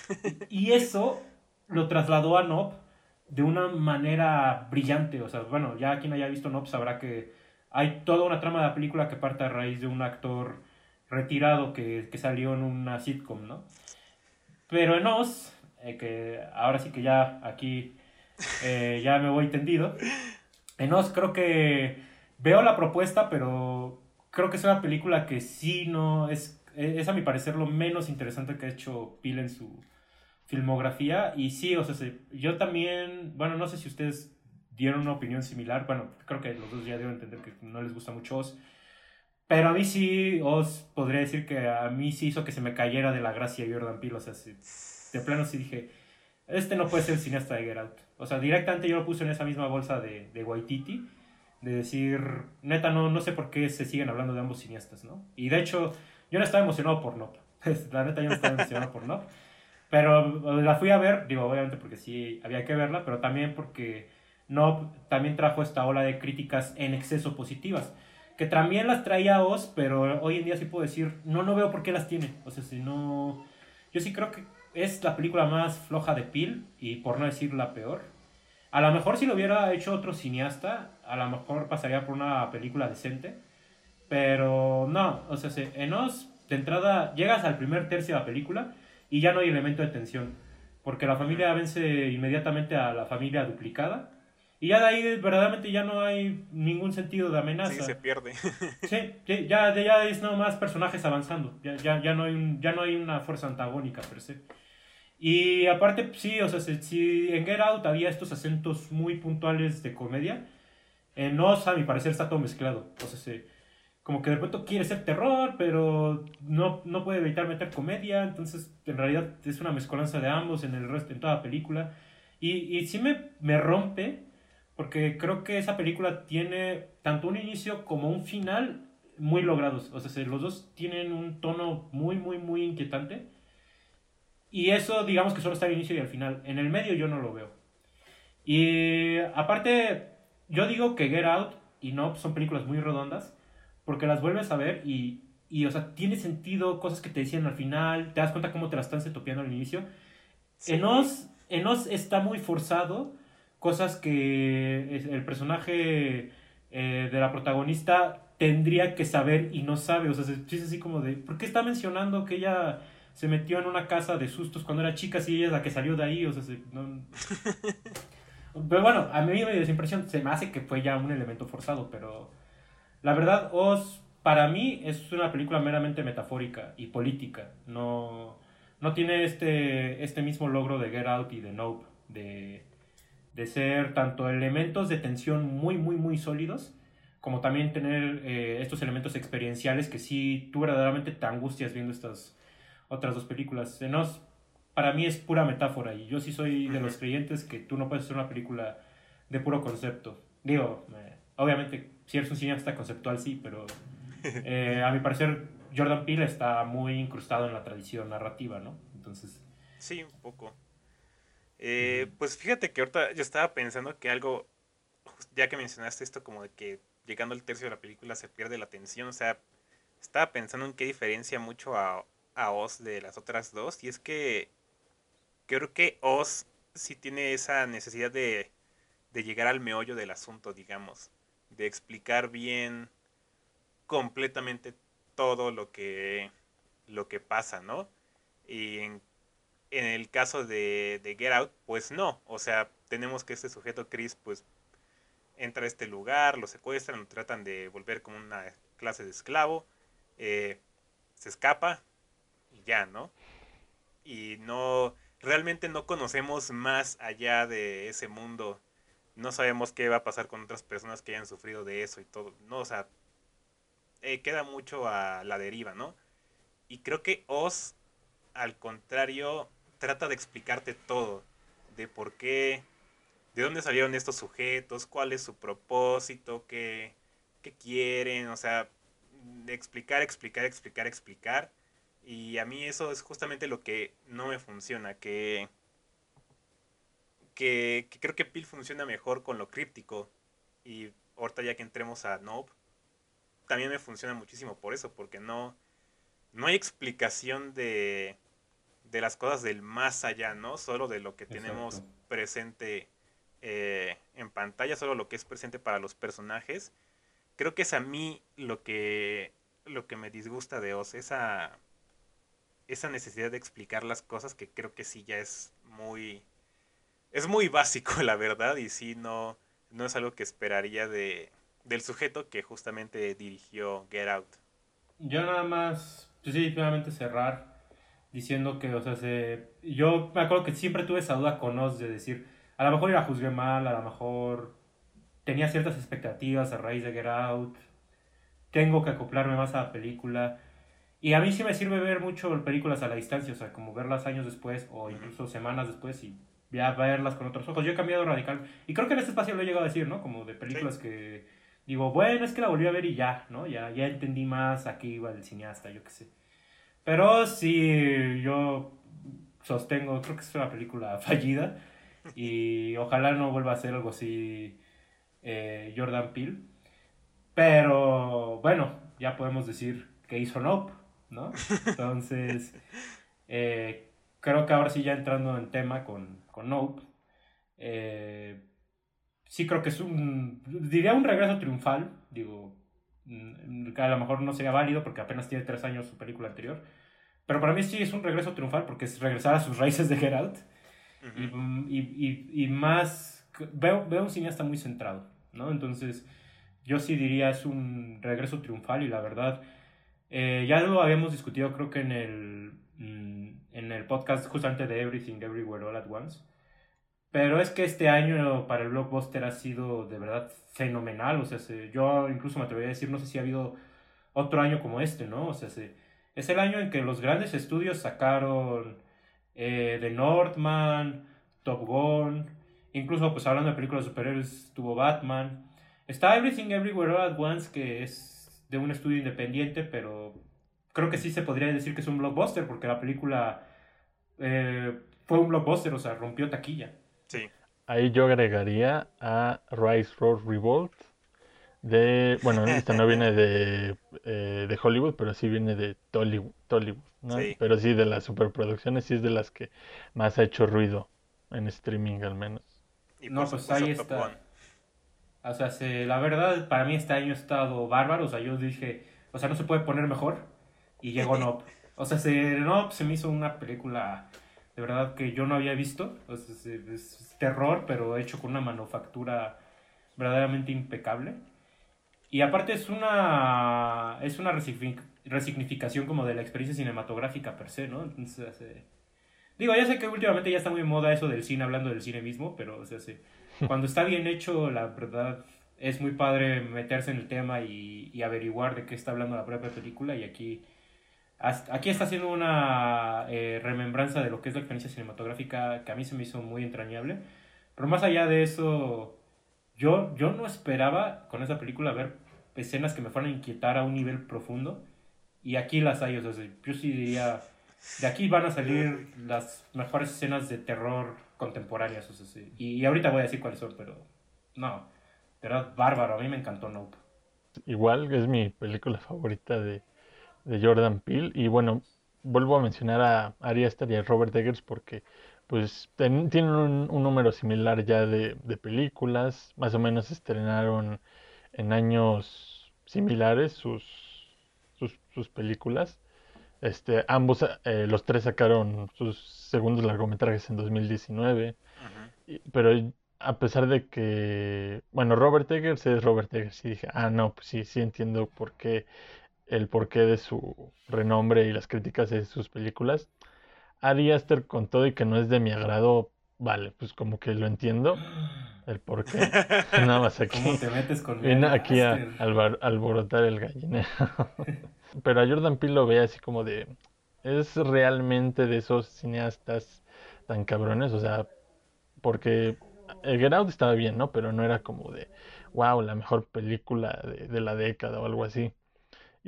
Y eso lo trasladó a Nob de una manera brillante. O sea, bueno, ya quien haya visto Nob sabrá que hay toda una trama de la película que parte a raíz de un actor retirado que, que salió en una sitcom, ¿no? Pero en Oz, eh, que ahora sí que ya aquí eh, ya me voy tendido, en Oz creo que veo la propuesta, pero creo que es una película que sí no es, es a mi parecer lo menos interesante que ha hecho Pil en su filmografía. Y sí, o sea, yo también, bueno, no sé si ustedes dieron una opinión similar. Bueno, creo que los dos ya deben entender que no les gusta mucho Oz. Pero a mí sí, os podría decir que a mí sí hizo que se me cayera de la gracia Jordan Peele. O sea, de plano sí dije, este no puede ser el cineasta de Get O sea, directamente yo lo puse en esa misma bolsa de, de Waititi de decir, neta, no, no sé por qué se siguen hablando de ambos cineastas, ¿no? Y de hecho, yo no estaba emocionado por Nop. la neta, yo no estaba emocionado por Nop. Pero la fui a ver, digo, obviamente porque sí había que verla, pero también porque Nop también trajo esta ola de críticas en exceso positivas. Que también las traía Oz, pero hoy en día sí puedo decir, no, no veo por qué las tiene. O sea, si no. Yo sí creo que es la película más floja de Peel, y por no decir la peor. A lo mejor si lo hubiera hecho otro cineasta, a lo mejor pasaría por una película decente. Pero no, o sea, en Oz, de entrada, llegas al primer tercio de la película y ya no hay elemento de tensión. Porque la familia vence inmediatamente a la familia duplicada. Y ya de ahí verdaderamente ya no hay ningún sentido de amenaza. Sí, se pierde. sí, ya, ya es nada más personajes avanzando. Ya, ya, ya, no hay ya no hay una fuerza antagónica per se. Y aparte, sí, o sea, si en Get Out había estos acentos muy puntuales de comedia, en Oz, a mi parecer, está todo mezclado. O sea, se, como que de pronto quiere ser terror, pero no, no puede evitar meter comedia. Entonces, en realidad, es una mezcolanza de ambos en el resto, en toda la película. Y, y sí me, me rompe, porque creo que esa película tiene tanto un inicio como un final muy logrados. O sea, los dos tienen un tono muy, muy, muy inquietante y eso, digamos que solo está al inicio y al final. En el medio yo no lo veo. Y aparte, yo digo que Get Out y No son películas muy redondas porque las vuelves a ver y, y, o sea, tiene sentido cosas que te decían al final, te das cuenta cómo te las están setopeando al inicio. En, Oz, en Oz está muy forzado, cosas que el personaje eh, de la protagonista tendría que saber y no sabe, o sea, es así como de, ¿por qué está mencionando que ella se metió en una casa de sustos cuando era chica, si ella es la que salió de ahí, o sea, no... Pero bueno, a mí me dio esa impresión, se me hace que fue ya un elemento forzado, pero la verdad, Oz, para mí, es una película meramente metafórica y política, no, no tiene este, este mismo logro de Get Out y de Nope, de, de ser tanto elementos de tensión muy, muy, muy sólidos, como también tener eh, estos elementos experienciales que sí, tú verdaderamente te angustias viendo estas otras dos películas. Nos para mí es pura metáfora y yo sí soy de los creyentes que tú no puedes hacer una película de puro concepto. Digo, eh, obviamente, si eres un cineasta conceptual, sí, pero eh, a mi parecer Jordan Peele está muy incrustado en la tradición narrativa, ¿no? Entonces... Sí, un poco. Eh, pues fíjate que ahorita yo estaba pensando que algo, ya que mencionaste esto como de que llegando al tercio de la película se pierde la atención, o sea, estaba pensando en qué diferencia mucho a, a Oz de las otras dos, y es que creo que Oz sí tiene esa necesidad de, de llegar al meollo del asunto, digamos, de explicar bien completamente todo lo que, lo que pasa, ¿no? Y en, en el caso de, de, Get Out, pues no, o sea, tenemos que este sujeto Chris, pues, entra a este lugar, lo secuestran, lo tratan de volver como una clase de esclavo, eh, se escapa y ya, ¿no? Y no, realmente no conocemos más allá de ese mundo. No sabemos qué va a pasar con otras personas que hayan sufrido de eso y todo. No, o sea, eh, queda mucho a la deriva, ¿no? Y creo que Oz, al contrario, trata de explicarte todo. De por qué, de dónde salieron estos sujetos, cuál es su propósito, qué, qué quieren, o sea, explicar, explicar, explicar, explicar y a mí eso es justamente lo que no me funciona, que, que, creo que Pil funciona mejor con lo críptico. Y ahorita ya que entremos a Nope, también me funciona muchísimo por eso, porque no, no hay explicación de, de las cosas del más allá, ¿no? Solo de lo que tenemos presente eh, en pantalla, solo lo que es presente para los personajes. Creo que es a mí lo que, lo que me disgusta de Oz, esa esa necesidad de explicar las cosas que creo que sí ya es muy es muy básico la verdad y sí no no es algo que esperaría de del sujeto que justamente dirigió Get Out. Yo nada más pues sí finalmente cerrar diciendo que o sea se yo me acuerdo que siempre tuve esa duda con Oz de decir a lo mejor la juzgué mal, a lo mejor tenía ciertas expectativas a raíz de Get Out. Tengo que acoplarme más a la película y a mí sí me sirve ver mucho películas a la distancia, o sea, como verlas años después o incluso semanas después y ya verlas con otros ojos. Yo he cambiado radical. Y creo que en este espacio lo he llegado a decir, ¿no? Como de películas que digo, bueno, es que la volví a ver y ya, ¿no? Ya, ya entendí más a qué iba el cineasta, yo qué sé. Pero sí, yo sostengo, creo que es una película fallida y ojalá no vuelva a ser algo así eh, Jordan Peele. Pero bueno, ya podemos decir que hizo Nope. ¿no? Entonces, eh, creo que ahora sí ya entrando en tema con, con Nope, eh, sí creo que es un, diría un regreso triunfal, digo, que a lo mejor no sería válido porque apenas tiene tres años su película anterior, pero para mí sí es un regreso triunfal porque es regresar a sus raíces de Geralt y, y, y, más, veo, veo un cineasta muy centrado, ¿no? Entonces, yo sí diría es un regreso triunfal y la verdad eh, ya lo habíamos discutido creo que en el, mm, en el podcast justamente de Everything Everywhere All at Once. Pero es que este año para el blockbuster ha sido de verdad fenomenal. O sea, yo incluso me atrevería a decir, no sé si ha habido otro año como este, ¿no? O sea, es el año en que los grandes estudios sacaron eh, The Northman, Top Gun, incluso pues hablando de películas superiores, tuvo Batman. Está Everything Everywhere All at Once, que es de un estudio independiente, pero creo que sí se podría decir que es un blockbuster, porque la película eh, fue un blockbuster, o sea, rompió taquilla. Sí. ahí yo agregaría a Rise Road Revolt. De, bueno, esta no viene de, eh, de Hollywood, pero sí viene de Tollywood, ¿no? Pero sí, de las superproducciones, sí es de las que más ha hecho ruido en streaming al menos. no, pues ahí está. O sea, la verdad, para mí este año ha estado bárbaro. O sea, yo dije, o sea, no se puede poner mejor. Y llegó Nope. O sea, se, Nope se me hizo una película de verdad que yo no había visto. es, terror, pero hecho con una manufactura verdaderamente impecable. Y aparte es una, es una resignificación como de la experiencia cinematográfica per se, ¿no? Entonces, eh, digo, ya sé que últimamente ya está muy moda eso del cine, hablando del cine mismo, pero o sea, cuando está bien hecho, la verdad es muy padre meterse en el tema y, y averiguar de qué está hablando la propia película y aquí Aquí está haciendo una eh, remembranza de lo que es la experiencia cinematográfica que a mí se me hizo muy entrañable. Pero más allá de eso, yo, yo no esperaba con esa película ver escenas que me fueran a inquietar a un nivel profundo. Y aquí las hay. O sea, yo sí diría, de aquí van a salir las mejores escenas de terror contemporáneas. O sea, sí. y, ahorita voy a decir cuáles son, pero no, de verdad, bárbaro. A mí me encantó Nope. Igual es mi película favorita de, de Jordan Peele. Y bueno, vuelvo a mencionar a Ari Aster y a Robert Eggers porque pues tienen un, número similar ya de, películas, más o menos estrenaron en años similares sus, sus, películas. Este, ambos, eh, los tres sacaron sus segundos largometrajes en 2019, pero a pesar de que, bueno, Robert Eggers es Robert Eggers, y dije, ah, no, pues sí, sí entiendo por qué el porqué de su renombre y las críticas de sus películas. Ari Aster con todo y que no es de mi agrado, vale, pues como que lo entiendo el porqué. Nada más aquí. ¿Cómo te metes con Viene aquí a, alborotar el gallinero. Pero a Jordan Peele lo ve así como de es realmente de esos cineastas tan cabrones, o sea, porque el Get Out estaba bien, ¿no? Pero no era como de, wow, la mejor película de la década o algo así.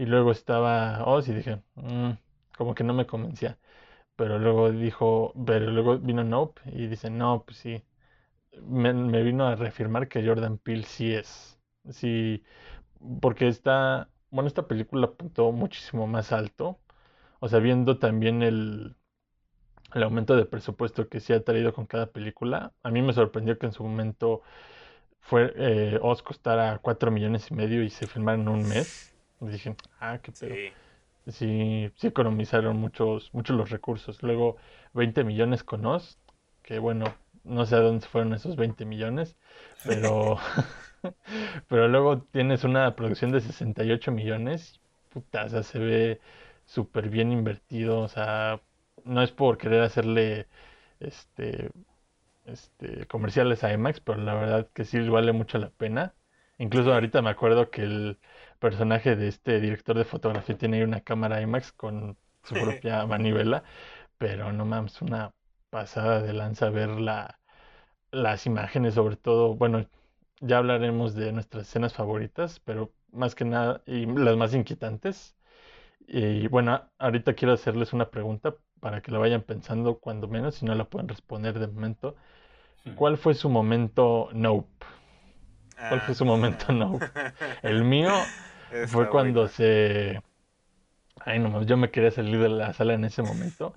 Y luego estaba Oz y dije, mm, como que no me convencía. Pero luego dijo, pero luego vino Nope y dice, no, pues sí. Me, vino a reafirmar que Jordan Peele sí es. Sí, porque está, bueno, esta película apuntó muchísimo más alto. O sea, viendo también el, el aumento de presupuesto que se ha traído con cada película, a mí me sorprendió que en su momento fue eh, Oz costara 4 millones y medio y se filmara en un mes. Dije, ah, qué pedo. Sí. sí, economizaron muchos, muchos los recursos. Luego 20 millones con Oz, que bueno, no sé a dónde fueron esos 20 millones, pero, pero luego tienes una producción de 68 millones, puta, o sea, se ve súper bien invertido, o sea, no es por querer hacerle este, este comerciales a IMAX, pero la verdad que sí vale mucho la pena. Incluso ahorita me acuerdo que el personaje de este director de fotografía tiene ahí una cámara IMAX con su propia manivela, pero no mames, una pasada de lanza ver la, las imágenes, sobre todo, bueno, ya hablaremos de nuestras escenas favoritas, pero más que nada, y las más inquietantes. Y bueno, ahorita quiero hacerles una pregunta para que la vayan pensando cuando menos, si no la pueden responder de momento. ¿Cuál fue su momento nope? ¿Cuál fue su momento ah. no? El mío fue cuando se... Ay, no, yo me quería salir de la sala en ese momento.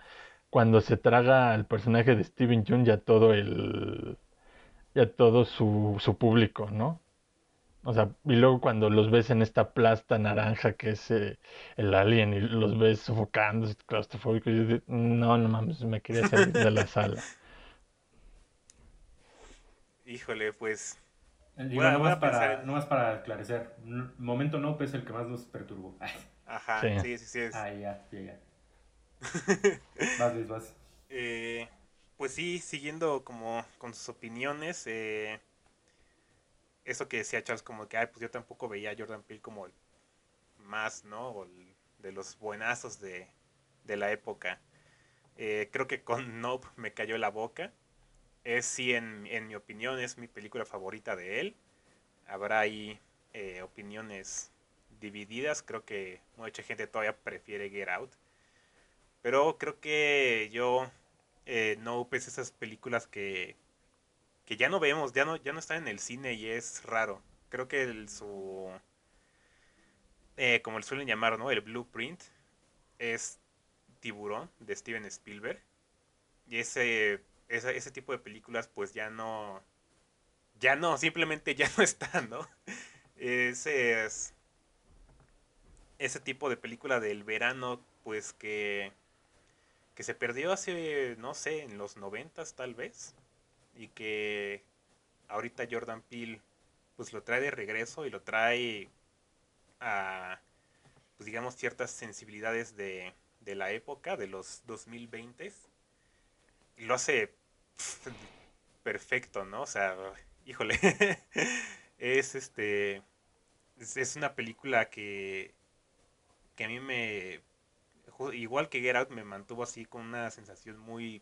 Cuando se traga al personaje de Steven Jung ya todo el... ya todo su, su público, ¿no? O sea, y luego cuando los ves en esta plasta naranja que es eh, el alien y los ves sofocando, claustrofóbicos, yo digo, no, no mames, me quería salir de la sala. Híjole, pues Digo, no, más para, no más para aclarecer, momento no es el que más nos perturbó. Ajá, sí, sí, sí. es. Ah, ya, ya, vas, vas. Eh, pues sí, siguiendo como con sus opiniones, eh, eso que decía Charles, como que, ay, pues yo tampoco veía a Jordan Peele como el más, ¿no? de los buenazos de, de la época. Eh, creo que con Nope me cayó la boca es sí, en, mi opinión, es mi película favorita de él. Habrá ahí eh, opiniones divididas. Creo que mucha gente todavía prefiere Get Out. Pero creo que yo eh, no pues esas películas que que ya no vemos, ya no, ya no está en el cine y es raro. Creo que el, su, eh, como le suelen llamar, ¿no? El blueprint es Tiburón de Steven Spielberg. Y ese, ese, ese tipo de películas pues ya no, ya no, simplemente ya no están, ¿no? Ese es, ese tipo de película del verano pues que, que se perdió hace, no sé, en los noventas tal vez. Y que ahorita Jordan Peele pues lo trae de regreso y lo trae a, pues digamos, ciertas sensibilidades de, de la época, de los 2020. Lo hace perfecto, ¿no? O sea, híjole, es este, es, una película que, que a mí me, igual que Get Out, me mantuvo así con una sensación muy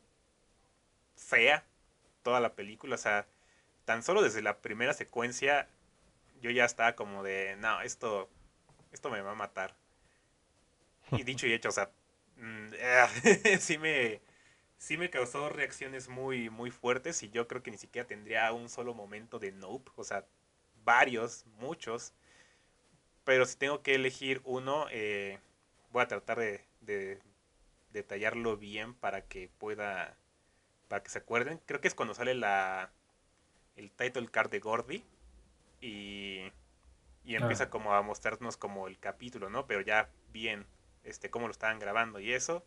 fea toda la película, o sea, tan solo desde la primera secuencia yo ya estaba como de, no, esto, esto me va a matar. Y dicho y hecho, o sea, mm, sí me sí me causó reacciones muy muy fuertes y yo creo que ni siquiera tendría un solo momento de nope, o sea, varios, muchos. Pero si tengo que elegir uno, eh, voy a tratar de, de detallarlo bien para que pueda para que se acuerden. Creo que es cuando sale la el title card de Gordy y, y empieza ah. como a mostrarnos como el capítulo, ¿no? Pero ya bien, este, cómo lo estaban grabando y eso.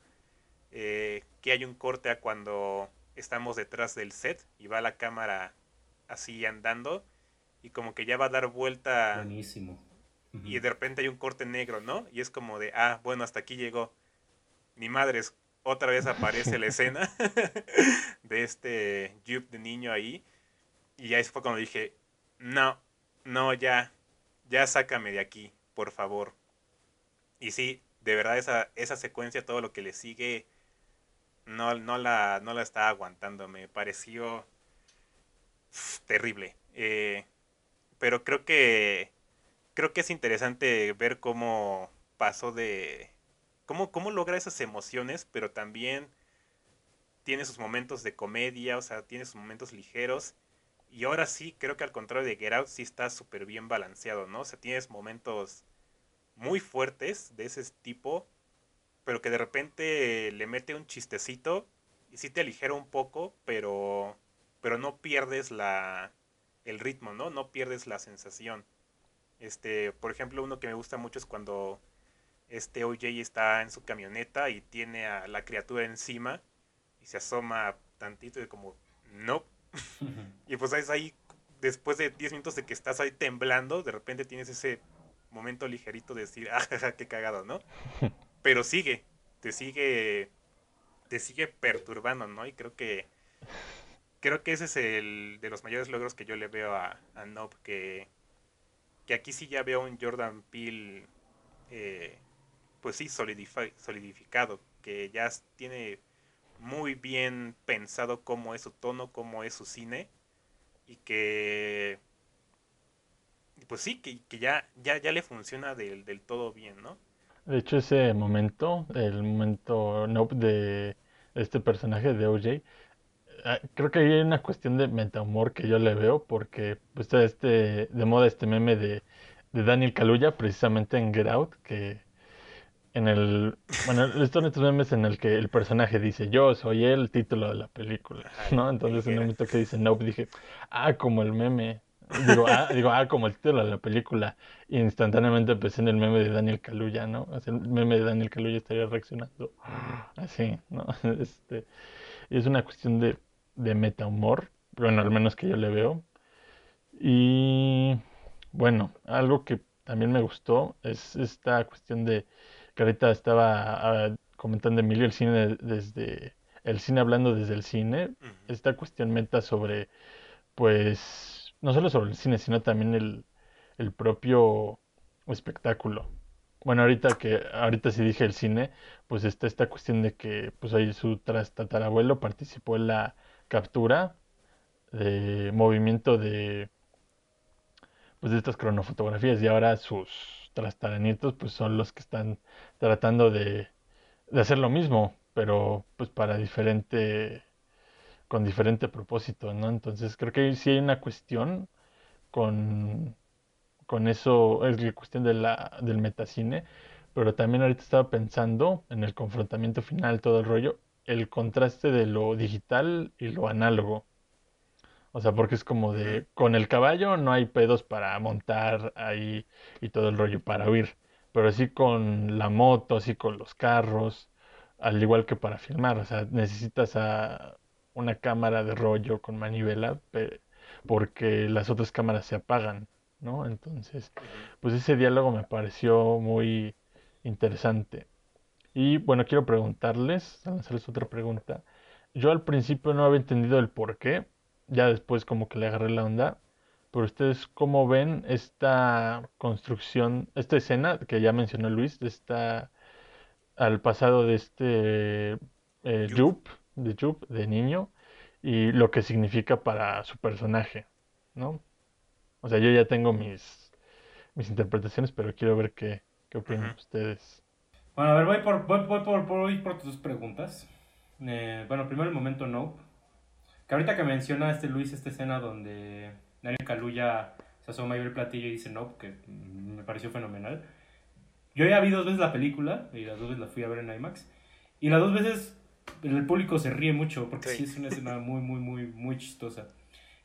Eh, que hay un corte a cuando estamos detrás del set y va la cámara así andando y como que ya va a dar vuelta. Buenísimo. Y de repente hay un corte negro, ¿no? Y es como de, ah, bueno, hasta aquí llegó. Ni madres, otra vez aparece la escena de este Jupe de niño ahí. Y ahí fue cuando dije, no, no, ya, ya sácame de aquí, por favor. Y sí, de verdad esa, esa secuencia, todo lo que le sigue, no, no, la, no la estaba aguantando. Me pareció terrible. Eh, pero creo que creo que es interesante ver cómo pasó de cómo, cómo logra esas emociones, pero también tiene sus momentos de comedia, o sea, tiene sus momentos ligeros y ahora sí, creo que al contrario de Get Out, sí está súper bien balanceado, ¿no? O sea, tienes momentos muy fuertes de ese tipo, pero que de repente le mete un chistecito y sí te aligera un poco, pero, pero no pierdes la, el ritmo, ¿no? No pierdes la sensación. Este, por ejemplo, uno que me gusta mucho es cuando este OJ está en su camioneta y tiene a la criatura encima y se asoma tantito y como, no, y pues es ahí, después de 10 minutos de que estás ahí temblando, de repente tienes ese momento ligerito de decir, ah, qué cagado, ¿no? Pero sigue, te sigue, te sigue perturbando, ¿no? Y creo que, creo que ese es el de los mayores logros que yo le veo a, a Nob, que, que aquí sí ya veo un Jordan Peele, eh, pues sí, solidificado, que ya tiene muy bien pensado cómo es su tono, cómo es su cine y que pues sí, que, ya, ya, ya le funciona del, del todo bien, ¿no? De hecho, ese momento, el momento nope de este personaje de OJ, ah, creo que hay una cuestión de metahumor que yo le veo, porque pues, está este, de moda este meme de, de Daniel Kaluuya, precisamente en Get Out, que en el bueno estos estos memes en el que el personaje dice yo soy el título de la película no entonces en el momento que dice no dije ah como el meme digo ah, digo ah como el título de la película instantáneamente pensé en el meme de Daniel Kaluuya no el meme de Daniel Kaluuya estaría reaccionando así no este es una cuestión de de meta humor bueno al menos que yo le veo. Y bueno algo que también me gustó es esta cuestión de que ahorita estaba ah, comentando Emilio el cine desde el cine hablando desde el cine, esta cuestión meta sobre, pues, no solo sobre el cine, sino también el, el propio espectáculo. Bueno, ahorita que, ahorita sí dije el cine, pues está esta cuestión de que, pues ahí su tatarabuelo participó en la captura de movimiento de, pues de estas cronofotografías y ahora sus trastaranitos pues son los que están tratando de, hacer lo mismo, pero pues para diferente, con diferente propósito, ¿no? Entonces creo que sí hay una cuestión con, con eso, es la cuestión de la, del metacine, pero también ahorita estaba pensando en el confrontamiento final, todo el rollo, el contraste de lo digital y lo análogo. O sea, porque es como de, con el caballo no hay pedos para montar ahí y todo el rollo para huir, pero sí con la moto, así con los carros, al igual que para filmar, o sea, necesitas a una cámara de rollo con manivela porque las otras cámaras se apagan, ¿no? Entonces, pues ese diálogo me pareció muy interesante. Y bueno, quiero preguntarles, lanzarles otra pregunta. Yo al principio no había entendido el por qué, ya después como que le agarré la onda, pero ustedes cómo ven esta construcción, esta escena que ya mencionó Luis, esta al pasado de este eh, Jup, de Jup, de niño, y lo que significa para su personaje, ¿no? O sea, yo ya tengo mis, mis interpretaciones, pero quiero ver qué, qué opinan ustedes. Bueno, a ver, voy por, voy, por, voy por tus preguntas. Eh, bueno, primero el momento Nope. Que ahorita que menciona este Luis esta escena donde Daniel Kaluuya se asoma y ve el platillo y dice Nope, que me pareció fenomenal. Yo ya vi dos veces la película, y las dos veces la fui a ver en IMAX. Y las dos veces el público se ríe mucho, porque sí, es una escena muy, muy, muy, muy chistosa.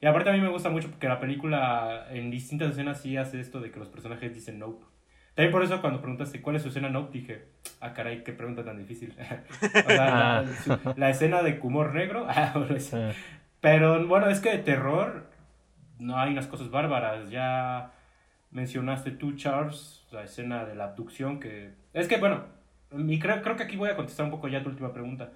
Y aparte a mí me gusta mucho porque la película en distintas escenas sí hace esto de que los personajes dicen nope. También por eso cuando preguntaste cuál es su escena nope, dije, ah, caray, qué pregunta tan difícil. o sea, ah. la, escena de humor negro, ah, pero bueno, es que de terror no hay unas cosas bárbaras. Ya mencionaste tú, Charles, la escena de la abducción, que... Es que, bueno, y creo, creo que aquí voy a contestar un poco ya tu última pregunta.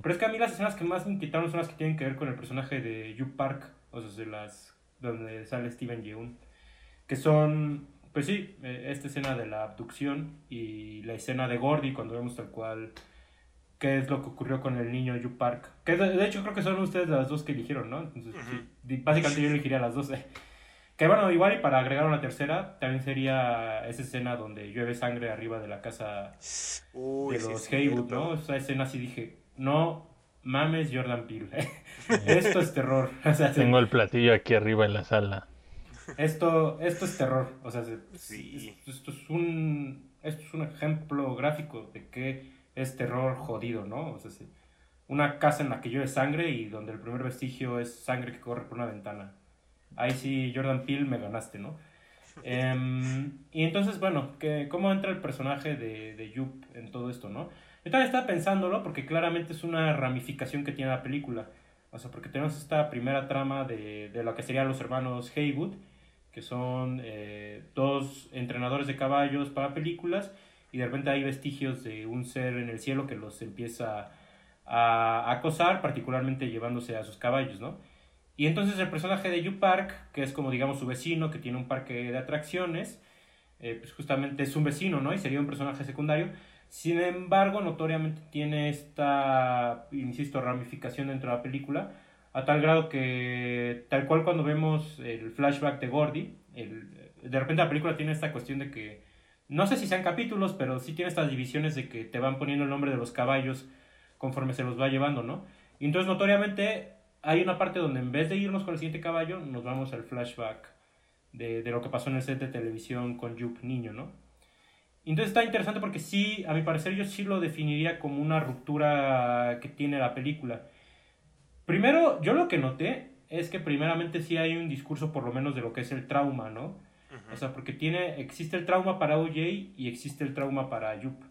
Pero es que a mí las escenas que más me inquietaron son las que tienen que ver con el personaje de Yu Park, o sea, de las, donde sale Steven Yeun, que son, pues sí, eh, esta escena de la abducción y la escena de Gordy cuando vemos tal cual qué es lo que ocurrió con el niño Yu Park. Que de, hecho creo que son ustedes las dos que eligieron, ¿no? Entonces, sí, básicamente yo elegiría las dos. Eh. Que bueno, igual y para agregar una tercera, también sería esa escena donde llueve sangre arriba de la casa de los Haywood, ¿no? Esa escena sí dije, no mames Jordan Peele. esto es terror. Tengo el platillo aquí arriba en la sala. Esto, esto es terror. O sea, sí. esto, es un, esto es un ejemplo gráfico de que es terror jodido, ¿no? O sea, una casa en la que llueve sangre y donde el primer vestigio es sangre que corre por una ventana. Ahí sí, Jordan Peele, me ganaste, ¿no? Em, y entonces, bueno, que, ¿cómo entra el personaje de, de Yup en todo esto, no? Yo también estaba pensándolo porque claramente es una ramificación que tiene la película. O sea, porque tenemos esta primera trama de, de lo que serían los hermanos Haywood, que son eh, dos entrenadores de caballos para películas, y de repente hay vestigios de un ser en el cielo que los empieza a acosar, particularmente llevándose a sus caballos, ¿no? Y entonces el personaje de Yu Park, que es como digamos su vecino, que tiene un parque de atracciones, eh, pues justamente es un vecino, ¿no? Y sería un personaje secundario sin embargo, notoriamente tiene esta, insisto, ramificación dentro de la película, a tal grado que, tal cual cuando vemos el flashback de Gordy, el, de repente la película tiene esta cuestión de que, no sé si sean capítulos, pero sí tiene estas divisiones de que te van poniendo el nombre de los caballos conforme se los va llevando, ¿no? Y entonces, notoriamente, hay una parte donde en vez de irnos con el siguiente caballo, nos vamos al flashback de, de lo que pasó en el set de televisión con Jupe niño, ¿no? Entonces está interesante porque sí, a mi parecer yo sí lo definiría como una ruptura que tiene la película. Primero, yo lo que noté es que primeramente sí hay un discurso por lo menos de lo que es el trauma, ¿no? O sea, porque tiene, existe el trauma para OJ y existe el trauma para Yup.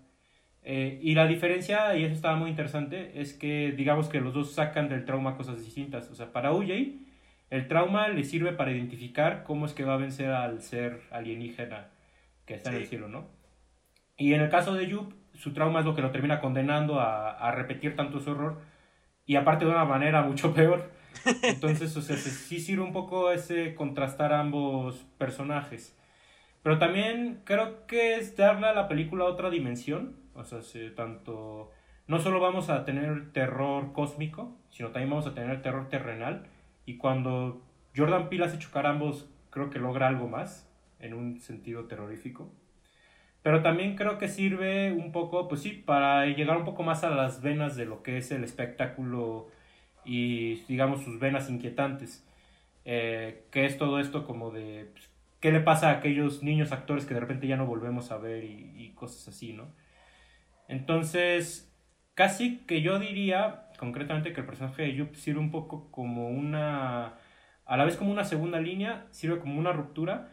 Eh, y la diferencia, y eso estaba muy interesante, es que digamos que los dos sacan del trauma cosas distintas. O sea, para OJ, el trauma le sirve para identificar cómo es que va a vencer al ser alienígena que está en el cielo, ¿no? Y en el caso de Yup, su trauma es lo que lo termina condenando a, a repetir tanto su horror y aparte de una manera mucho peor. Entonces, o sea, sí sirve un poco ese contrastar ambos personajes. Pero también creo que es darle a la película otra dimensión. O sea, tanto. No solo vamos a tener terror cósmico, sino también vamos a tener terror terrenal. Y cuando Jordan Peele hace chocar ambos, creo que logra algo más, en un sentido terrorífico. Pero también creo que sirve un poco, pues sí, para llegar un poco más a las venas de lo que es el espectáculo y digamos sus venas inquietantes. Eh, que es todo esto como de pues, qué le pasa a aquellos niños actores que de repente ya no volvemos a ver y, cosas así, ¿no? Entonces, casi que yo diría concretamente que el personaje de Yup sirve un poco como una, a la vez como una segunda línea, sirve como una ruptura,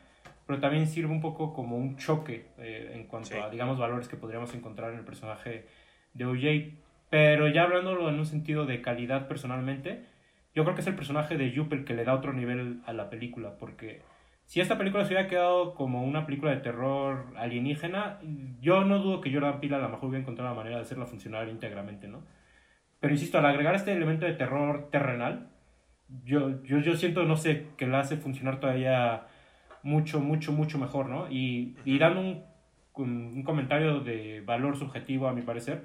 pero también sirve un poco como un choque eh, en cuanto a, digamos, valores que podríamos encontrar en el personaje de OJ. Pero ya hablándolo en un sentido de calidad personalmente, yo creo que es el personaje de Yup el que le da otro nivel a la película, porque si esta película se hubiera quedado como una película de terror alienígena, yo no dudo que Jordan Peele a lo mejor hubiera encontrado la manera de hacerla funcionar íntegramente, ¿no? Pero insisto, al agregar este elemento de terror terrenal, yo, yo, yo siento, no sé, que la hace funcionar todavía mucho, mucho, mucho mejor, ¿no? Y, y dando un, un comentario de valor subjetivo, a mi parecer,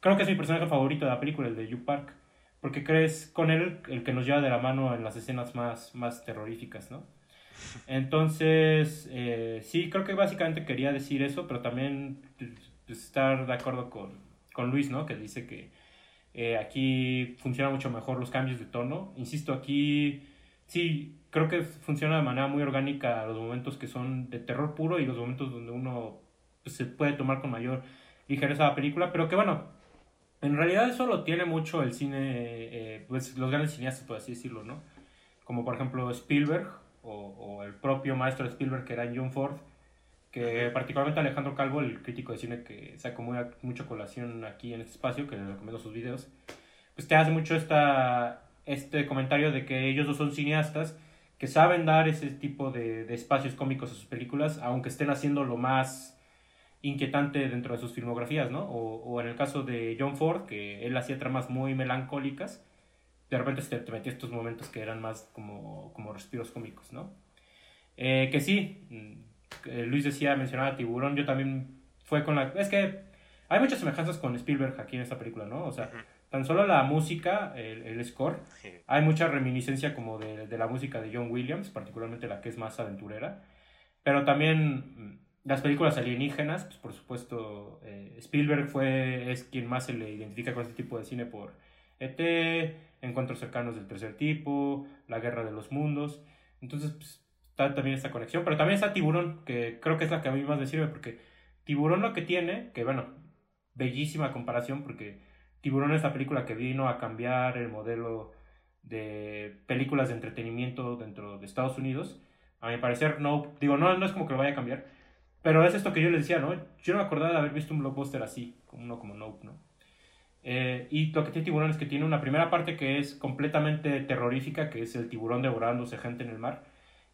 creo que es mi personaje favorito de la película, el de Yu Park, porque crees con él el que nos lleva de la mano en las escenas más, más terroríficas, ¿no? Entonces, eh, sí, creo que básicamente quería decir eso, pero también pues, estar de acuerdo con, con, Luis, ¿no? Que dice que eh, aquí funciona mucho mejor los cambios de tono. Insisto, aquí sí, creo que funciona de manera muy orgánica los momentos que son de terror puro y los momentos donde uno pues, se puede tomar con mayor ligereza la película, pero que bueno, en realidad eso lo tiene mucho el cine, eh, pues los grandes cineastas, por así decirlo, ¿no? Como por ejemplo Spielberg o, el propio maestro de Spielberg que era John Ford, que particularmente Alejandro Calvo, el crítico de cine que sacó muy, mucho colación aquí en este espacio, que le recomiendo sus videos, pues te hace mucho esta, este comentario de que ellos no son cineastas que saben dar ese tipo de, de espacios cómicos a sus películas, aunque estén haciendo lo más inquietante dentro de sus filmografías, ¿no? O, o, en el caso de John Ford, que él hacía tramas muy melancólicas, de repente se te metía estos momentos que eran más como, como respiros cómicos, ¿no? Eh, que sí, mm, eh, Luis decía, mencionaba Tiburón, yo también fue con la... Es que hay muchas semejanzas con Spielberg aquí en esta película, ¿no? O sea, tan solo la música, el, el score, hay mucha reminiscencia como de, de, la música de John Williams, particularmente la que es más aventurera, pero también mm, las películas alienígenas, pues por supuesto, eh, Spielberg fue, es quien más se le identifica con este tipo de cine por ET, Encuentros cercanos del tercer tipo, La guerra de los mundos. Entonces, pues, está también esta conexión, pero también está Tiburón, que creo que es la que a mí más me sirve, porque Tiburón lo que tiene, que bueno, bellísima comparación, porque Tiburón es la película que vino a cambiar el modelo de películas de entretenimiento dentro de Estados Unidos. A mi parecer, no, digo, no, no es como que lo vaya a cambiar, pero es esto que yo les decía, ¿no? Yo no me acordaba de haber visto un blockbuster así, como uno como Nope, ¿no? Eh, y lo que tiene Tiburón es que tiene una primera parte que es completamente terrorífica, que es el tiburón devorándose gente en el mar.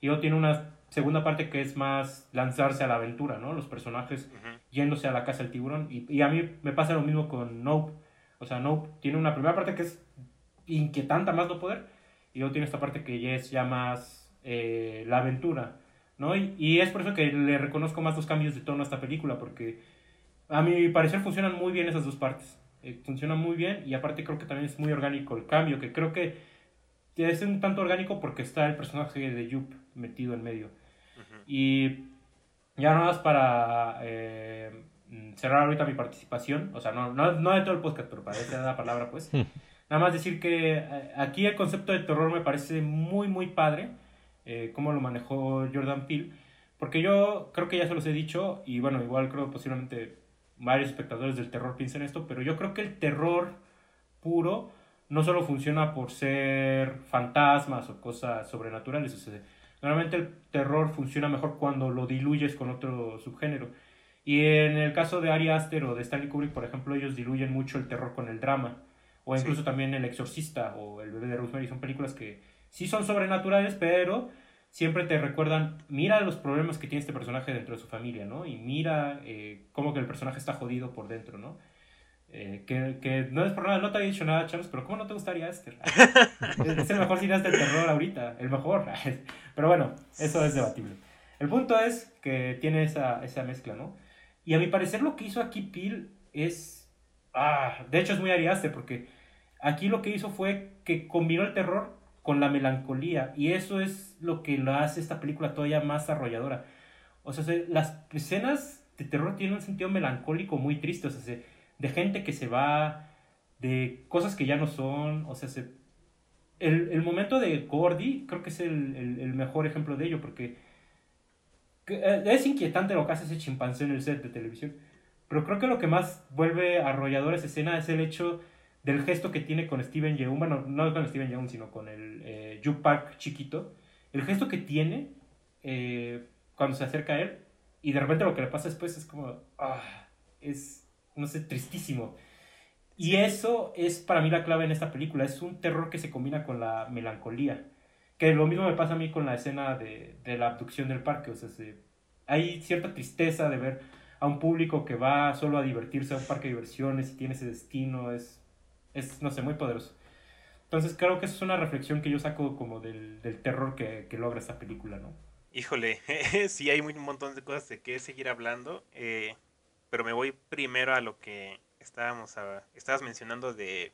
Y luego tiene una segunda parte que es más lanzarse a la aventura, ¿no? Los personajes yéndose a la casa del tiburón. Y, y, a mí me pasa lo mismo con Nope. O sea, Nope tiene una primera parte que es inquietante más no poder. Y luego tiene esta parte que ya es ya más eh, la aventura. ¿no? Y, es por eso que le reconozco más los cambios de tono a esta película, porque a mi parecer funcionan muy bien esas dos partes. Eh, funcionan muy bien y aparte creo que también es muy orgánico el cambio, que creo que es un tanto orgánico porque está el personaje de Yup metido en medio. Y ya nada más para eh, cerrar ahorita mi participación, o sea, no, no, no, de todo el podcast, pero para esa la palabra, pues. nada más decir que eh, aquí el concepto de terror me parece muy, muy padre eh, cómo lo manejó Jordan Peele, porque yo creo que ya se los he dicho, y bueno, igual creo posiblemente varios espectadores del terror piensen esto, pero yo creo que el terror puro no solo funciona por ser fantasmas o cosas sobrenaturales, normalmente el terror funciona mejor cuando lo diluyes con otro subgénero. Y en el caso de Ari Aster o de Stanley Kubrick, por ejemplo, ellos diluyen mucho el terror con el drama. O incluso también El Exorcista o El bebé de Rosemary. Son películas que sí son sobrenaturales, pero siempre te recuerdan, mira los problemas que tiene este personaje dentro de su familia, ¿no? Y mira eh, cómo que el personaje está jodido por dentro, ¿no? Eh, que, que, no es por nada, no te había dicho nada, Charles, pero ¿cómo no te gustaría Esther? es el mejor cineasta de terror ahorita, el mejor. pero bueno, eso es debatible. El punto es que tiene esa, esa mezcla, ¿no? Y a mi parecer lo que hizo aquí Peel es... Ah, de hecho es muy Ariaste porque aquí lo que hizo fue que combinó el terror con la melancolía. Y eso es lo que lo hace esta película todavía más arrolladora. O sea, las escenas de terror tienen un sentido melancólico muy triste. O sea, de gente que se va, de cosas que ya no son. O sea, el, momento de Gordy creo que es el, mejor ejemplo de ello, porque es inquietante lo que hace ese chimpancé en el set de televisión. Pero creo que lo que más vuelve arrollador esa escena es el hecho del gesto que tiene con Steven Yeun, bueno, no con Steven Yeun, sino con el eh, Park chiquito. El gesto que tiene eh, cuando se acerca a él y de repente lo que le pasa después es como, ah, es, no sé, tristísimo. Y eso es para mí la clave en esta película. Es un terror que se combina con la melancolía. Que lo mismo me pasa a mí con la escena de, de la abducción del parque. O sea, hay cierta tristeza de ver a un público que va solo a divertirse a un parque de diversiones y tiene ese destino. Es, es no sé, muy poderoso. Entonces creo que eso es una reflexión que yo saco como del, del terror que, que, logra esta película, ¿no? Híjole, sí hay un montón de cosas de qué seguir hablando, eh, pero me voy primero a lo que estábamos a, estabas mencionando de,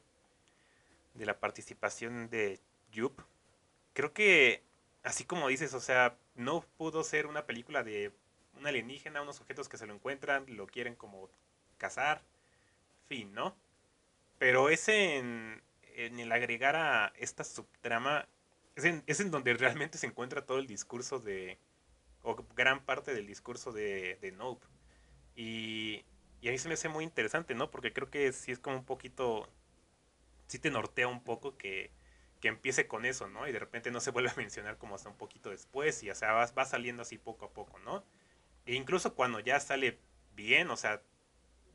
de la participación de Yup. Creo que, así como dices, o sea, no pudo ser una película de un alienígena, unos objetos que se lo encuentran, lo quieren como cazar, fin, ¿no? Pero ese en, en el agregar a esta subtrama, es en, es en donde realmente se encuentra todo el discurso de, o gran parte del discurso de, de Nope. Y y a mí se me hace muy interesante, ¿no? Porque creo que sí es como un poquito, sí te nortea un poco que, que empiece con eso, ¿no? Y de repente no se vuelve a mencionar como hasta un poquito después y, o sea, va, va saliendo así poco a poco, ¿no? E incluso cuando ya sale bien, o sea,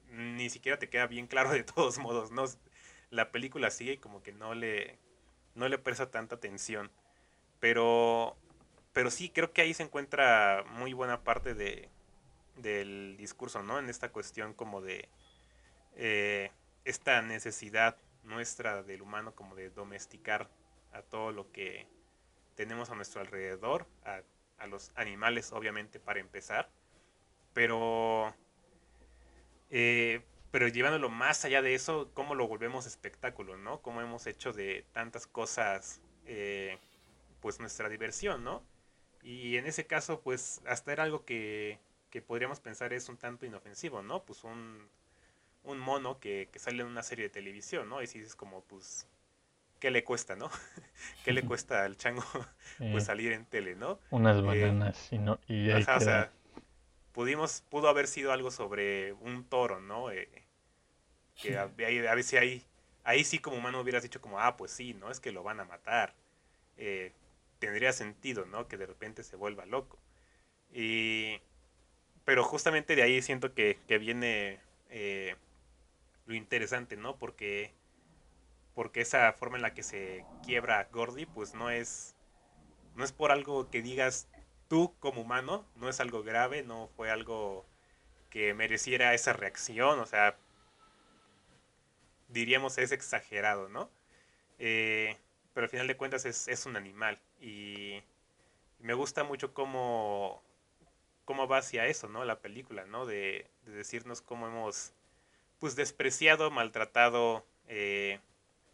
ni siquiera te queda bien claro de todos modos, ¿no? La película sigue y como que no le, no le presta tanta atención. Pero, pero sí, creo que ahí se encuentra muy buena parte de, del discurso, ¿no? En esta cuestión como de eh, esta necesidad nuestra del humano como de domesticar a todo lo que tenemos a nuestro alrededor, a, los animales obviamente para empezar, pero, eh, pero llevándolo más allá de eso, cómo lo volvemos espectáculo, ¿no? Cómo hemos hecho de tantas cosas, eh, pues nuestra diversión, ¿no? Y en ese caso, pues hasta era algo que que podríamos pensar es un tanto inofensivo, ¿no? Pues un, un mono que, que, sale en una serie de televisión, ¿no? Y si es como, pues, ¿qué le cuesta, no? ¿Qué le cuesta al chango, pues, salir en tele, ¿no? Unas eh, bananas, y no, y o sea, pudimos, pudo haber sido algo sobre un toro, ¿no? Eh, que a, a, veces ahí, ahí sí como humano hubieras dicho como, ah, pues sí, ¿no? Es que lo van a matar. Eh, tendría sentido, ¿no? Que de repente se vuelva loco. Y pero justamente de ahí siento que, viene eh, lo interesante, ¿no? Porque, porque esa forma en la que se quiebra Gordy, pues no es, no es por algo que digas tú como humano, no es algo grave, no fue algo que mereciera esa reacción, o sea, diríamos es exagerado, ¿no? Eh, pero al final de cuentas es, es un animal y me gusta mucho cómo cómo va hacia eso, ¿no? La película, ¿no? De, decirnos cómo hemos, pues, despreciado, maltratado eh,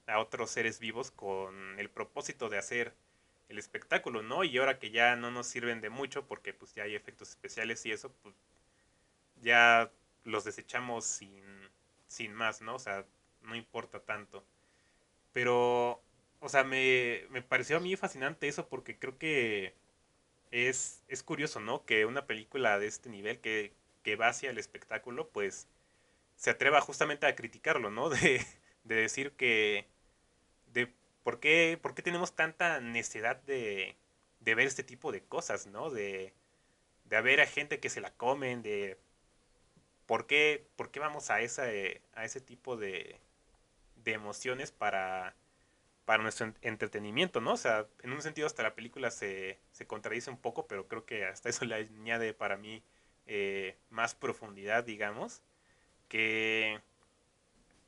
a otros seres vivos con el propósito de hacer el espectáculo, ¿no? Y ahora que ya no nos sirven de mucho porque, pues, ya hay efectos especiales y eso, pues, ya los desechamos sin, sin más, ¿no? O sea, no importa tanto. Pero, o sea, me, me pareció a mí fascinante eso porque creo que es, es curioso, ¿no? Que una película de este nivel que, que va hacia el espectáculo, pues se atreva justamente a criticarlo, ¿no? De, de decir que, de por qué, por qué tenemos tanta necesidad de, de ver este tipo de cosas, ¿no? De, de ver a gente que se la comen, de por qué, por qué vamos a, esa, a ese tipo de, de emociones para para nuestro entretenimiento, ¿no? O sea, en un sentido hasta la película se, se contradice un poco, pero creo que hasta eso le añade para mí eh, más profundidad, digamos, que,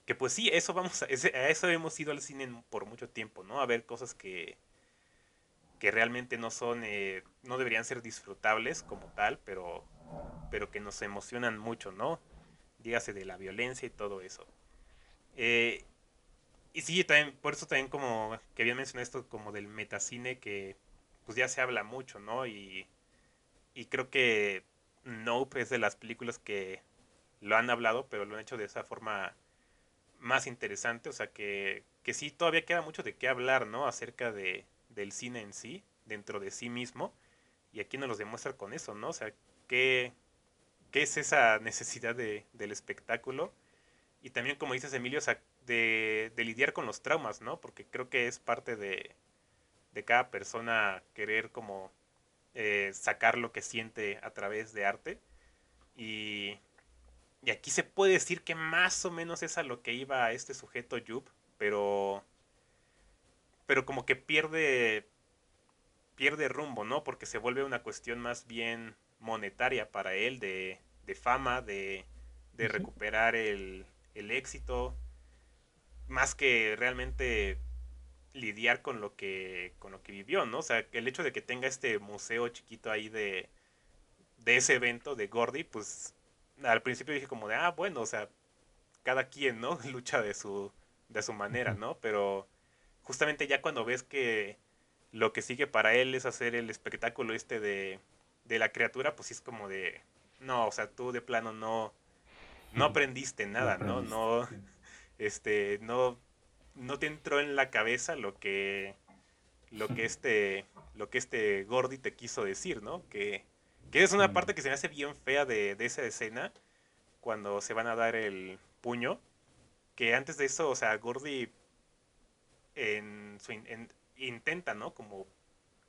que pues sí, eso vamos a, a, eso hemos ido al cine por mucho tiempo, ¿no? A ver cosas que, que realmente no son, eh, no deberían ser disfrutables como tal, pero, pero que nos emocionan mucho, ¿no? Dígase de la violencia y todo eso. Eh, y sí, también, por eso también como que había mencionado esto como del metacine que pues ya se habla mucho, ¿no? Y, y creo que Nope es de las películas que lo han hablado, pero lo han hecho de esa forma más interesante, o sea que que sí todavía queda mucho de qué hablar, ¿no? Acerca de, del cine en sí, dentro de sí mismo. Y aquí nos lo demuestra con eso, ¿no? O sea, ¿qué, qué es esa necesidad de, del espectáculo? Y también, como dices, Emilio, o sea, de, de, lidiar con los traumas, ¿no? Porque creo que es parte de, de cada persona querer como eh, sacar lo que siente a través de arte. Y, y aquí se puede decir que más o menos es a lo que iba este sujeto Yup, pero pero como que pierde pierde rumbo, ¿no? Porque se vuelve una cuestión más bien monetaria para él, de, de fama, de, de recuperar el, el, éxito, más que realmente lidiar con lo que con lo que vivió, ¿no? O sea, el hecho de que tenga este museo chiquito ahí de, de ese evento de Gordy, pues al principio dije como de, ah, bueno, o sea, cada quien, ¿no? Lucha de su, de su manera, ¿no? Pero justamente ya cuando ves que lo que sigue para él es hacer el espectáculo este de, de la criatura, pues es como de, no, o sea, tú de plano no, no aprendiste nada, ¿no? No, este, no, no te entró en la cabeza lo que, lo que este, lo que este Gordy te quiso decir, ¿no? Que, que es una parte que se me hace bien fea de, de esa escena, cuando se van a dar el puño, que antes de eso, o sea, Gordy en su, en, intenta, ¿no? Como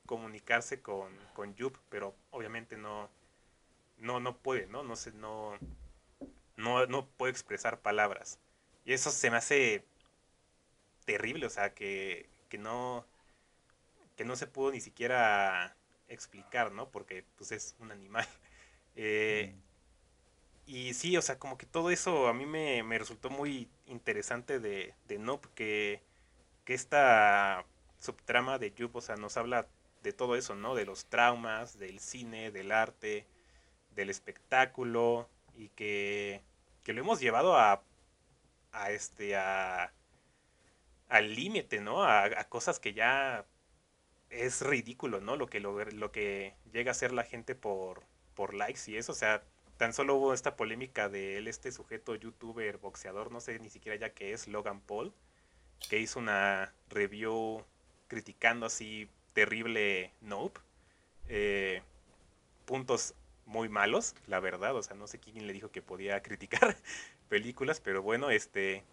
comunicarse con, con Yup, pero obviamente no, no, no puede, ¿no? No, se, no, no, no puede expresar palabras. Y eso se me hace terrible, o sea, que, que no, que no se pudo ni siquiera explicar, ¿no? Porque pues es un animal. Eh, mm. Y sí, o sea, como que todo eso a mí me, me resultó muy interesante de, de Nope, que, que esta subtrama de Yup, o sea, nos habla de todo eso, ¿no? De los traumas, del cine, del arte, del espectáculo, y que, que lo hemos llevado a, a este, a, al límite, ¿no? A, a, cosas que ya es ridículo, ¿no? Lo que, lo, lo que llega a ser la gente por, por likes y eso, o sea, Tan solo hubo esta polémica de él, este sujeto youtuber, boxeador, no sé ni siquiera ya qué es, Logan Paul, que hizo una review criticando así terrible Nope. Eh, puntos muy malos, la verdad, o sea, no sé quién le dijo que podía criticar películas, pero bueno, este...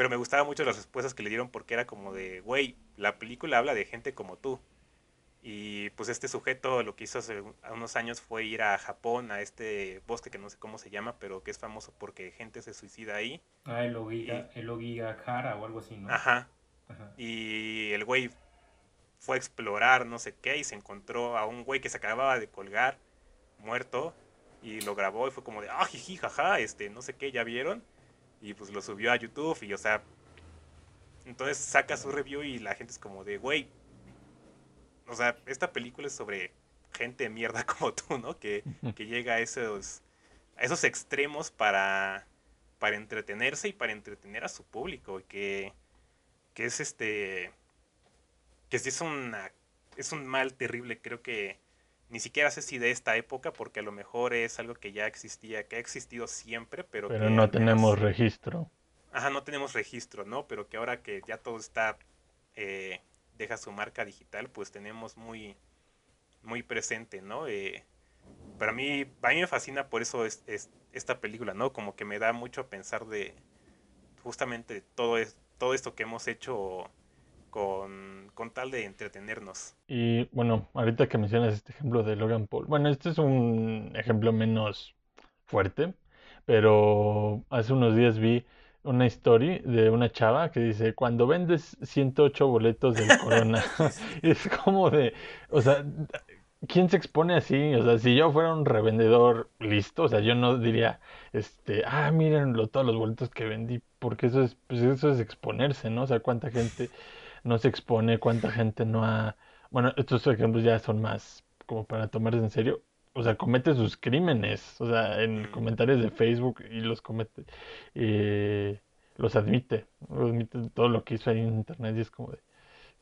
Pero me gustaban mucho las respuestas que le dieron porque era como de, güey, la película habla de gente como tú. Y pues este sujeto lo que hizo hace unos años fue ir a Japón, a este bosque que no sé cómo se llama, pero que es famoso porque gente se suicida ahí. Ah, el, Ogiga, el Ogigahara o algo así, ¿no? Ajá. Ajá. Y el güey fue a explorar no sé qué y se encontró a un güey que se acababa de colgar, muerto, y lo grabó y fue como de, ah, jiji, jaja, este, no sé qué, ya vieron. Y pues lo subió a YouTube y, o sea, entonces saca su review y la gente es como de, güey, o sea, esta película es sobre gente de mierda como tú, ¿no? Que, que llega a esos, a esos extremos para, para entretenerse y para entretener a su público. Que, que es este. Que sí es una. Es un mal terrible. Creo que ni siquiera sé si de esta época, porque a lo mejor es algo que ya existía, que ha existido siempre, pero. Pero no tenemos registro. Ajá, no tenemos registro, ¿no? Pero que ahora que ya todo está eh, deja su marca digital, pues tenemos muy, muy presente, ¿no? Eh, para mí, a mí me fascina por eso es, esta película, ¿no? Como que me da mucho a pensar de justamente todo, es, todo esto que hemos hecho con, con, tal de entretenernos. Y bueno, ahorita que mencionas este ejemplo de Logan Paul, bueno, este es un ejemplo menos fuerte, pero hace unos días vi una historia de una chava que dice, cuando vendes 108 boletos del Corona, es como de, o sea, ¿quién se expone así? O sea, si yo fuera un revendedor listo, o sea, yo no diría, este, ah, miren todos los boletos que vendí, porque eso es, pues eso es exponerse, ¿no? O sea, cuánta gente no se expone, cuánta gente no ha, bueno, estos ejemplos ya son más como para tomarse en serio, o sea, comete sus crímenes, o sea, en mm. comentarios de Facebook y los comete, eh, los admite, admite todo lo que hizo ahí en internet y es como de,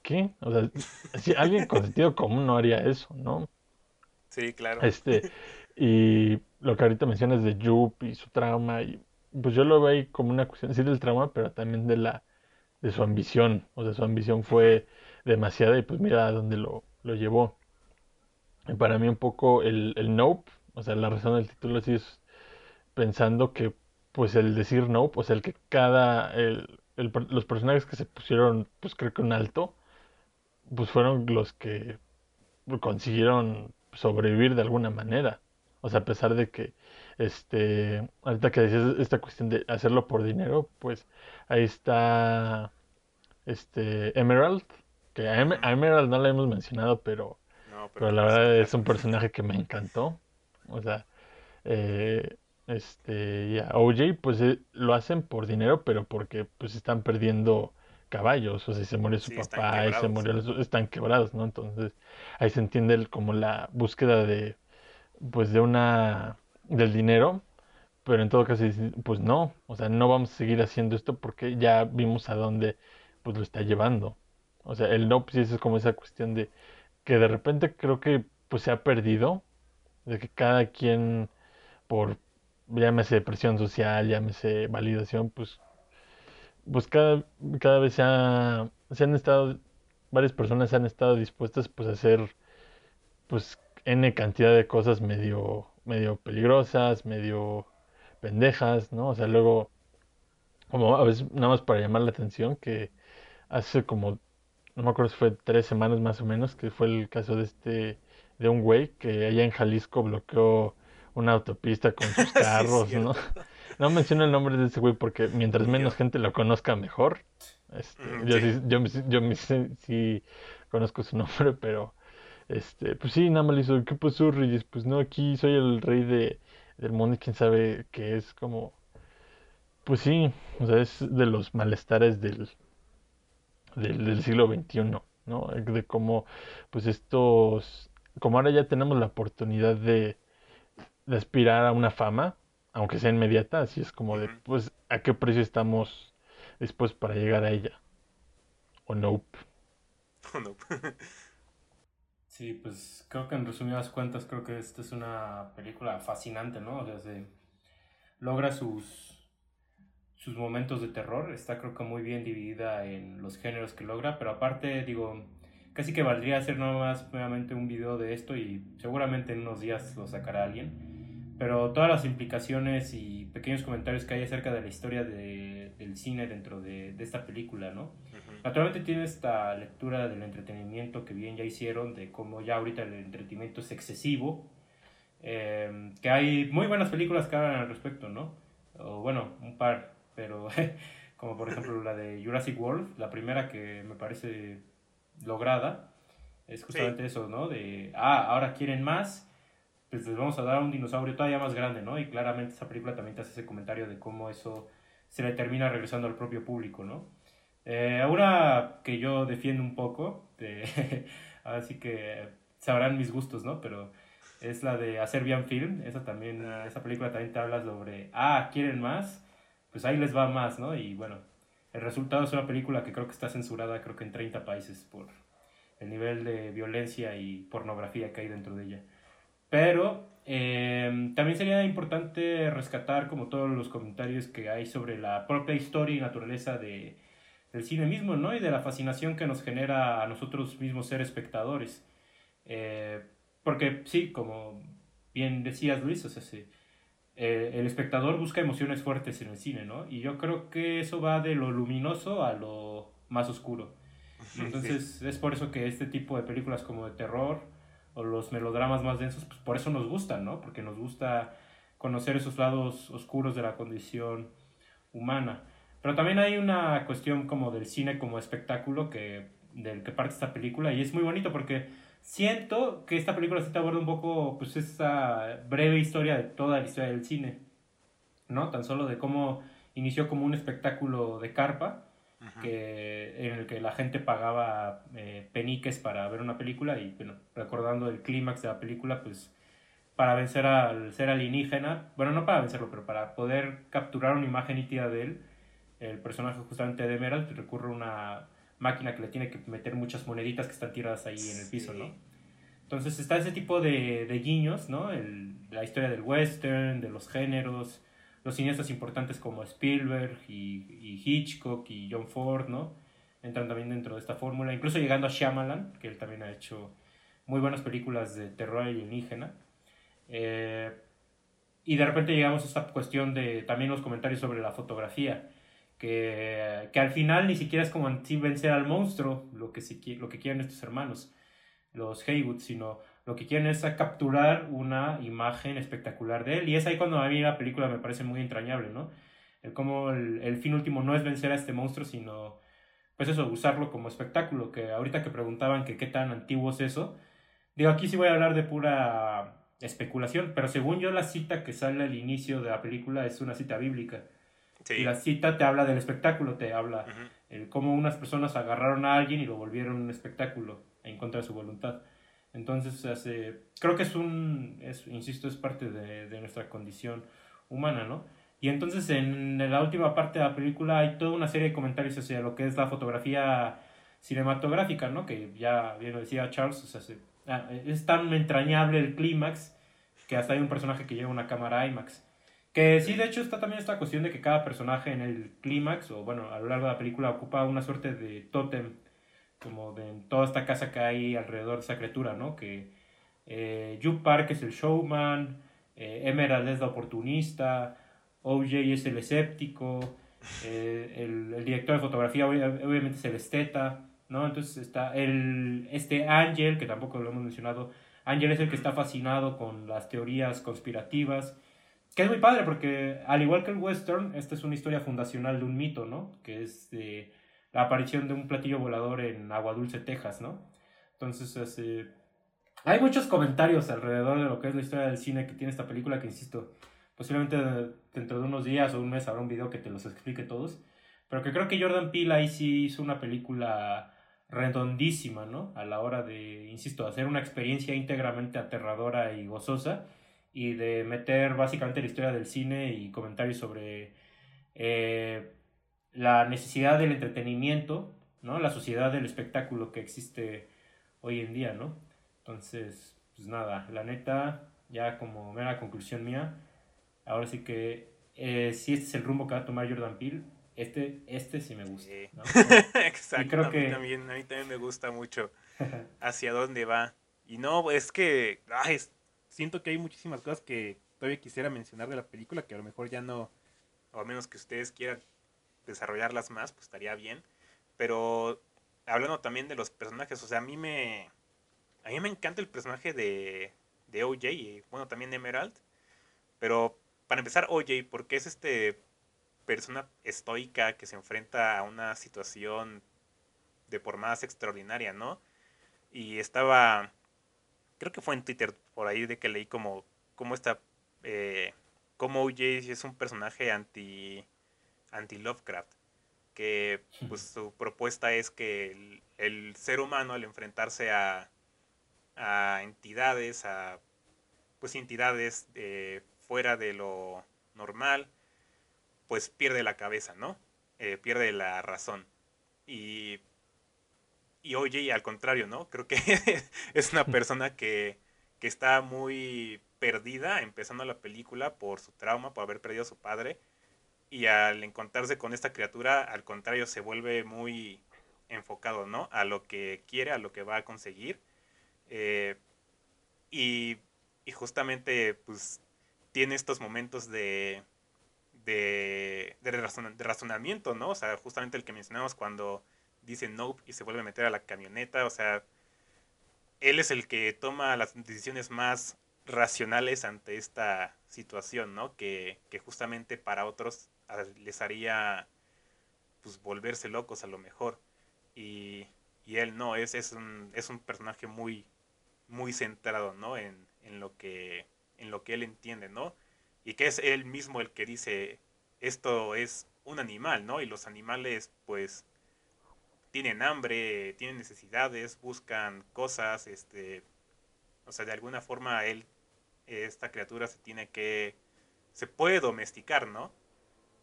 ¿qué? O sea, si alguien con sentido común no haría eso, ¿no? Sí, claro. Este, y lo que ahorita mencionas de Yup y su trauma, y pues yo lo veo ahí como una cuestión, sí del trauma, pero también de la de su ambición. O sea, su ambición fue demasiada y pues mira a dónde lo, lo llevó. Y para mí un poco el, el Nope, o sea, la razón del título sí es pensando que pues el decir Nope, o sea, el que cada, el, los personajes que se pusieron, pues creo que un alto, pues fueron los que consiguieron sobrevivir de alguna manera. O sea, a pesar de que, este, ahorita que decías esta cuestión de hacerlo por dinero, pues ahí está, este, Emerald, que a, Emerald no la hemos mencionado, pero, pero, la verdad es un personaje que me encantó. O sea, eh, este, ya, OJ, pues eh, lo hacen por dinero, pero porque pues están perdiendo caballos, o sea, se murió su papá y se murió, están quebrados, ¿no? Entonces, ahí se entiende como la búsqueda de, pues de una, del dinero, pero en todo caso, pues no, o sea, no vamos a seguir haciendo esto porque ya vimos a dónde, pues lo está llevando. O sea, el no, pues es como esa cuestión de que de repente creo que, pues se ha perdido, de que cada quien, por, llámese presión social, llámese validación, pues pues cada, cada vez se, se han estado, varias personas han estado dispuestas pues a hacer pues n cantidad de cosas medio, medio peligrosas, medio pendejas, ¿no? O sea, luego, como a veces nada más para llamar la atención, que hace como, no me acuerdo si fue tres semanas más o menos, que fue el caso de este, de un güey que allá en Jalisco bloqueó una autopista con sus carros, ¿no? No menciono el nombre de ese güey porque mientras menos gente lo conozca, mejor. Este, yo, sí. yo, yo, sí, conozco su nombre, pero este, pues sí, nada más le hizo, ¿qué pasó, Reyes? Pues no, aquí soy el rey de, del mundo y quién sabe qué es como... Pues sí, o sea, es de los malestares del, del, del siglo XXI, ¿no? De cómo, pues estos, como ahora ya tenemos la oportunidad de, de aspirar a una fama, aunque sea inmediata, así es como de, pues, ¿a qué precio estamos después para llegar a ella? O nope. O nope. sí, pues creo que en resumidas cuentas creo que esta es una película fascinante, ¿no? O sea, se logra sus, sus momentos de terror, está creo que muy bien dividida en los géneros que logra, pero aparte, digo, casi que valdría hacer nada más nuevamente un video de esto y seguramente en unos días lo sacará alguien pero todas las implicaciones y pequeños comentarios que hay acerca de la historia de, del cine dentro de, de esta película, ¿no? Naturalmente tiene esta lectura del entretenimiento que bien ya hicieron, de cómo ya ahorita el entretenimiento es excesivo, eh, que hay muy buenas películas que hablan al respecto, ¿no? O bueno, un par, pero como por ejemplo la de Jurassic World, la primera que me parece lograda, es justamente eso, ¿no? De, ah, ahora quieren más pues les vamos a dar a un dinosaurio todavía más grande, ¿no? Y claramente esa película también te hace ese comentario de cómo eso se le termina regresando al propio público, ¿no? Eh, ahora que yo defiendo un poco, así que sabrán mis gustos, ¿no? Pero es la de hacer bien film, esa también, esa película también te habla sobre, ah, ¿quieren más? Pues ahí les va más, ¿no? Y bueno, el resultado es una película que creo que está censurada, creo que en 30 países por el nivel de violencia y pornografía que hay dentro de ella. Pero em, también sería importante rescatar como todos los comentarios que hay sobre la propia historia y naturaleza de, del cine mismo, ¿no? Y de la fascinación que nos genera a nosotros mismos ser espectadores. Eh, porque sí, como bien decías Luis, o sea, eh, el espectador busca emociones fuertes en el cine, ¿no? Y yo creo que eso va de lo luminoso a lo más oscuro. Y entonces es por eso que este tipo de películas como de terror, o los melodramas más densos, pues por eso nos gustan, ¿no? Porque nos gusta conocer esos lados oscuros de la condición humana. Pero también hay una cuestión como del cine como espectáculo que, del que parte esta película y es muy bonito porque siento que esta película sí te aborda un poco pues esa breve historia de toda la historia del cine, ¿no? Tan solo de cómo inició como un espectáculo de carpa que, en el que la gente pagaba eh, peniques para ver una película y bueno, recordando el clímax de la película, pues para vencer al ser alienígena, bueno, no para vencerlo, pero para poder capturar una imagen nítida de él, el personaje justamente de Emerald recurre a una máquina que le tiene que meter muchas moneditas que están tiradas ahí en el piso, ¿no? Entonces está ese tipo de, de guiños, ¿no? El, la historia del western, de los géneros, los cineastas importantes como Spielberg y, Hitchcock y John Ford, ¿no? Entran también dentro de esta fórmula, incluso llegando a Shyamalan, que él también ha hecho muy buenas películas de terror alienígena. Eh, y de repente llegamos a esta cuestión de también los comentarios sobre la fotografía, que, que al final ni siquiera es como anti vencer al monstruo, lo que, lo que quieren estos hermanos, los Haywood, sino lo que quieren es capturar una imagen espectacular de él. Y es ahí cuando a mí la película me parece muy entrañable, ¿no? El el, fin último no es vencer a este monstruo, sino, pues eso, usarlo como espectáculo. Que ahorita que preguntaban que qué tan antiguo es eso, digo, aquí sí voy a hablar de pura especulación, pero según yo la cita que sale al inicio de la película es una cita bíblica. Y la cita te habla del espectáculo, te habla el cómo unas personas agarraron a alguien y lo volvieron un espectáculo en contra de su voluntad. Entonces, hace, creo que es un, es, insisto, es parte de, de, nuestra condición humana, ¿no? Y entonces en la última parte de la película hay toda una serie de comentarios hacia lo que es la fotografía cinematográfica, ¿no? Que ya bien lo decía Charles, o sea, ah, es tan entrañable el clímax que hasta hay un personaje que lleva una cámara IMAX. Que sí, de hecho, está también esta cuestión de que cada personaje en el clímax, o bueno, a lo largo de la película, ocupa una suerte de tótem como de toda esta casa que hay alrededor de esa criatura, ¿no? Que eh, Park es el showman, eh, Emerald es la oportunista, OJ es el escéptico, eh, el, director de fotografía obviamente es el esteta, ¿no? Entonces está el, este Ángel, que tampoco lo hemos mencionado, Ángel es el que está fascinado con las teorías conspirativas, que es muy padre porque al igual que el western, esta es una historia fundacional de un mito, ¿no? Que es de la aparición de un platillo volador en Agua Dulce, Texas, ¿no? Entonces, este, hay muchos comentarios alrededor de lo que es la historia del cine que tiene esta película, que insisto, posiblemente dentro de unos días o un mes habrá un video que te los explique todos, pero que creo que Jordan Peele ahí sí hizo una película redondísima, ¿no? A la hora de, insisto, hacer una experiencia íntegramente aterradora y gozosa y de meter básicamente la historia del cine y comentarios sobre eh, la necesidad del entretenimiento, ¿no? La sociedad del espectáculo que existe hoy en día, ¿no? Entonces, pues nada, la neta, ya como mera conclusión mía, ahora sí que eh, si este es el rumbo que va a tomar Jordan Peele, este, este sí me gusta. ¿no? Exacto, creo que... a, mí también, a mí también me gusta mucho hacia dónde va. Y no, es que ay, siento que hay muchísimas cosas que todavía quisiera mencionar de la película que a lo mejor ya no, o a menos que ustedes quieran desarrollarlas más, pues estaría bien. Pero hablando también de los personajes, o sea, a mí me, a mí me encanta el personaje de, de OJ y bueno, también de Emerald. Pero para empezar, OJ, porque es este persona estoica que se enfrenta a una situación de por más extraordinaria, ¿no? Y estaba, creo que fue en Twitter por ahí de que leí como, como esta, eh, como OJ es un personaje anti anti-Lovecraft, que pues su propuesta es que el, ser humano al enfrentarse a, a entidades, a pues entidades eh, fuera de lo normal, pues pierde la cabeza, ¿no? Eh, pierde la razón. Y, y oye, al contrario, ¿no? Creo que es una persona que, que está muy perdida empezando la película por su trauma, por haber perdido a su padre y al encontrarse con esta criatura, al contrario, se vuelve muy enfocado, ¿no? A lo que quiere, a lo que va a conseguir. Eh, y, y, justamente, pues, tiene estos momentos de, de, de, razonamiento, ¿no? O sea, justamente el que mencionamos cuando dice nope y se vuelve a meter a la camioneta, o sea, él es el que toma las decisiones más racionales ante esta situación, ¿no? Que, que justamente para otros les haría pues volverse locos a lo mejor. Y, y él no, es, es, un, es un personaje muy, muy centrado, ¿no? En, en, lo que, en lo que él entiende, ¿no? Y que es él mismo el que dice, esto es un animal, ¿no? Y los animales, pues, tienen hambre, tienen necesidades, buscan cosas, este, o sea, de alguna forma él, esta criatura se tiene que, se puede domesticar, ¿no?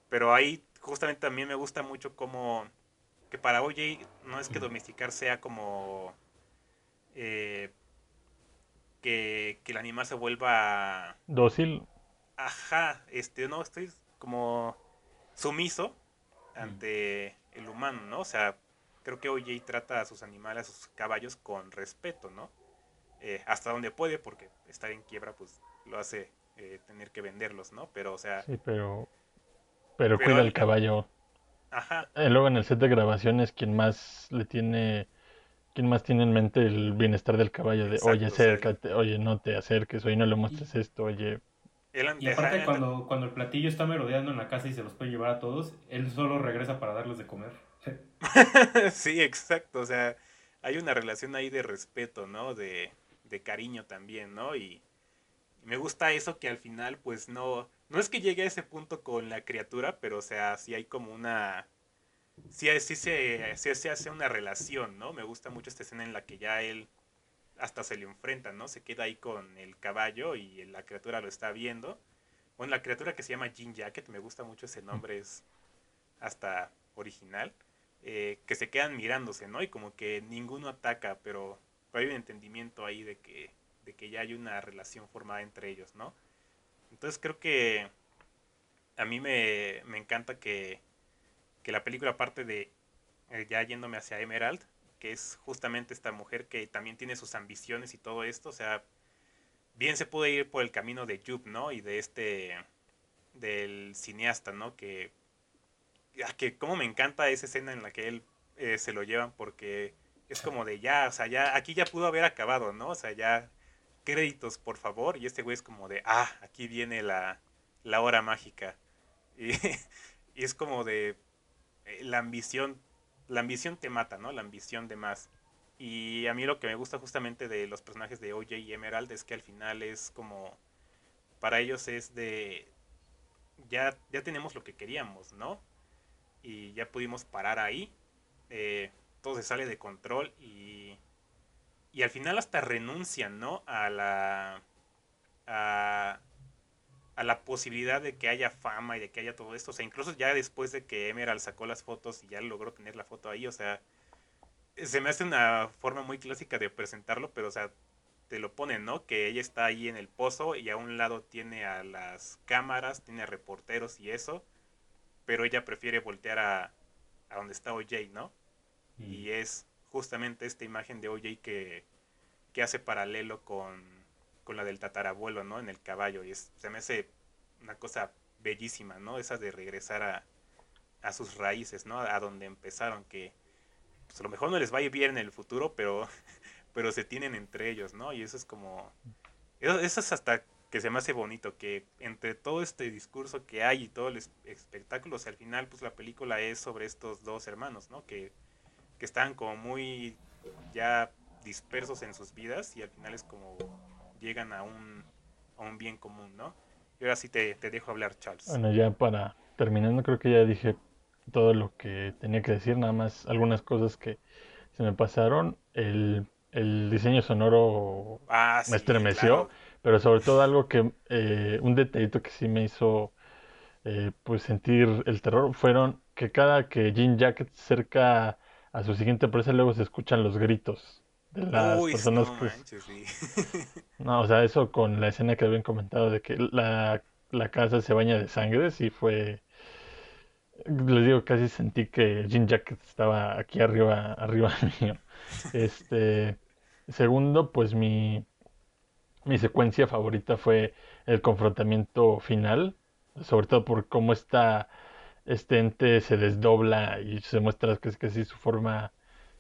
Pero ahí justamente también me gusta mucho como que para OJ no es que domesticar sea como eh, que, el animal se vuelva dócil. Ajá, este, no, estoy como sumiso ante el humano, ¿no? O sea, creo que OJ trata a sus animales, a sus caballos con respeto, ¿no? Eh, hasta donde puede, porque estar en quiebra, pues lo hace eh, tener que venderlos, ¿no? Pero, o sea... Sí, pero... Pero, cuida el caballo. Ajá. Eh, luego en el set de grabaciones, quien más le tiene... ¿Quién más tiene en mente el bienestar del caballo? De, oye, acércate, oye, no te acerques, oye, no le muestres esto, oye, y aparte cuando, cuando el platillo está merodeando en la casa y se los puede llevar a todos, él solo regresa para darles de comer. sí, exacto. O sea, hay una relación ahí de respeto, ¿no? De, de cariño también, ¿no? Y, me gusta eso que al final, pues no, no es que llegue a ese punto con la criatura, pero o sea, sí hay como una, sí, sí, se, sí se hace una relación, ¿no? Me gusta mucho esta escena en la que ya él hasta se le enfrenta, ¿no? Se queda ahí con el caballo y la criatura lo está viendo. Bueno, la criatura que se llama Jean Jacket, me gusta mucho ese nombre, es hasta original. Eh, que se quedan mirándose, ¿no? Y como que ninguno ataca, pero, hay un entendimiento ahí de que, de que ya hay una relación formada entre ellos, ¿no? Entonces creo que a mí me, encanta que, que la película, aparte de eh, ya yéndome hacia Emerald, que es justamente esta mujer que también tiene sus ambiciones y todo esto, o sea, bien se puede ir por el camino de Jupe, ¿no? Y de este, del cineasta, ¿no? Que, que como me encanta esa escena en la que él eh, se lo llevan porque es como de ya, o sea, ya, aquí ya pudo haber acabado, ¿no? O sea, ya, créditos, por favor, y este güey es como de, ah, aquí viene la, la hora mágica. Y, y es como de, eh, la ambición la ambición te mata, ¿no? La ambición de más. Y a mí lo que me gusta justamente de los personajes de OJ y Emerald es que al final es como, para ellos es de, ya, ya tenemos lo que queríamos, ¿no? Y ya pudimos parar ahí. Eh, todo se sale de control y, y al final hasta renuncian, ¿no? A la, a, a la posibilidad de que haya fama y de que haya todo esto. O sea, incluso ya después de que Emerald sacó las fotos y ya logró tener la foto ahí, o sea, se me hace una forma muy clásica de presentarlo, pero o sea, te lo ponen, ¿no? Que ella está ahí en el pozo y a un lado tiene a las cámaras, tiene a reporteros y eso, pero ella prefiere voltear a, a donde está OJ, ¿no? Mm. Y es justamente esta imagen de OJ que, que hace paralelo con con la del tatarabuelo, ¿no? En el caballo. Y es, se me hace una cosa bellísima, ¿no? Esa de regresar a, a sus raíces, ¿no? A donde empezaron, que pues a lo mejor no les va a ir bien en el futuro, pero, pero se tienen entre ellos, ¿no? Y eso es como... Eso, es hasta que se me hace bonito, que entre todo este discurso que hay y todo el espectáculo, o sea, al final pues la película es sobre estos dos hermanos, ¿no? Que, que están como muy ya dispersos en sus vidas y al final es como llegan a un, a un bien común, ¿no? Y ahora sí te, dejo hablar, Charles. Bueno, ya para terminando, creo que ya dije todo lo que tenía que decir, nada más algunas cosas que se me pasaron. El, diseño sonoro ah, me estremeció, pero sobre todo algo que, eh, un detallito que sí me hizo eh, pues sentir el terror fueron que cada que Jean Jacket cerca a su siguiente presa luego se escuchan los gritos de las personas no, no, o sea, eso con la escena que habían comentado de que la, casa se baña de sangre, sí fue... Les digo, casi sentí que Jean Jacket estaba aquí arriba, arriba mío. Este, segundo, pues mi, mi secuencia favorita fue el confrontamiento final, sobre todo por cómo está este ente se desdobla y se muestra que es casi su forma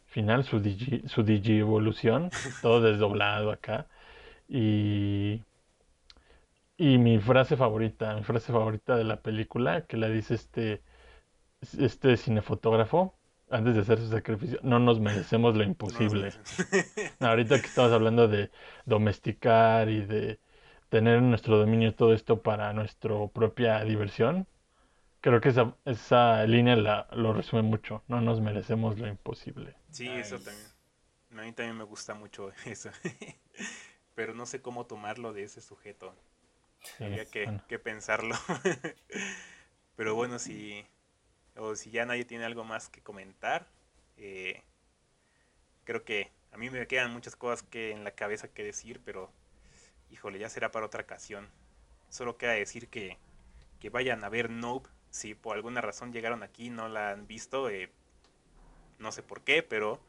final, su digi, su digi evolución, todo desdoblado acá. Y, y mi frase favorita, mi frase favorita de la película, que la dice este, este cinefotógrafo, antes de hacer su sacrificio, no nos merecemos lo imposible. Ahorita que estamos hablando de domesticar y de tener en nuestro dominio todo esto para nuestra propia diversión, Creo que esa, esa línea la, lo resume mucho. No nos merecemos lo imposible. Sí, eso también. A mí también me gusta mucho eso. Pero no sé cómo tomarlo de ese sujeto. Había que, pensarlo. Pero bueno, si, o si ya nadie tiene algo más que comentar, eh, creo que a mí me quedan muchas cosas que en la cabeza que decir, pero híjole, ya será para otra ocasión. Solo queda decir que que vayan a ver Nope. Si por alguna razón llegaron aquí y no la han visto, eh, no sé por qué, pero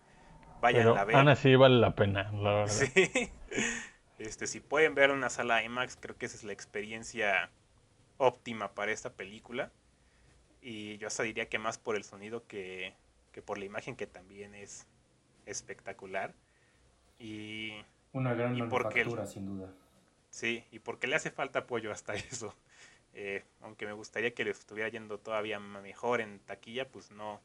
vayan a ver. Ana sí vale la pena, la verdad. Sí. Este, si pueden ver una sala IMAX, creo que esa es la experiencia óptima para esta película. Y yo hasta diría que más por el sonido que, que por la imagen, que también es espectacular. Y, Una gran manufactura, sin duda. Sí, y porque le hace falta apoyo hasta eso. Eh, aunque me gustaría que le estuviera yendo todavía mejor en taquilla, pues no,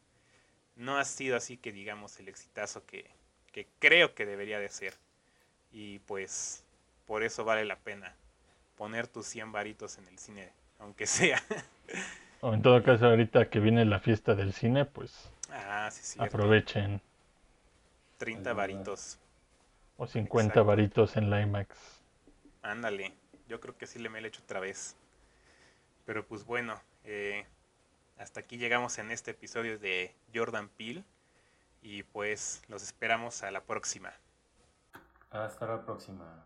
no ha sido así que digamos el exitazo que, que creo que debería de ser. Y pues por eso vale la pena poner tus 100 varitos en el cine, aunque sea. O en todo caso, ahorita que viene la fiesta del cine, pues ah, sí, aprovechen. 30 varitos. O 50 varitos en la IMAX. Ándale, yo creo que sí le me he hecho otra vez. Pero pues bueno, eh, hasta aquí llegamos en este episodio de Jordan Peele. Y pues los esperamos a la próxima. Hasta la próxima.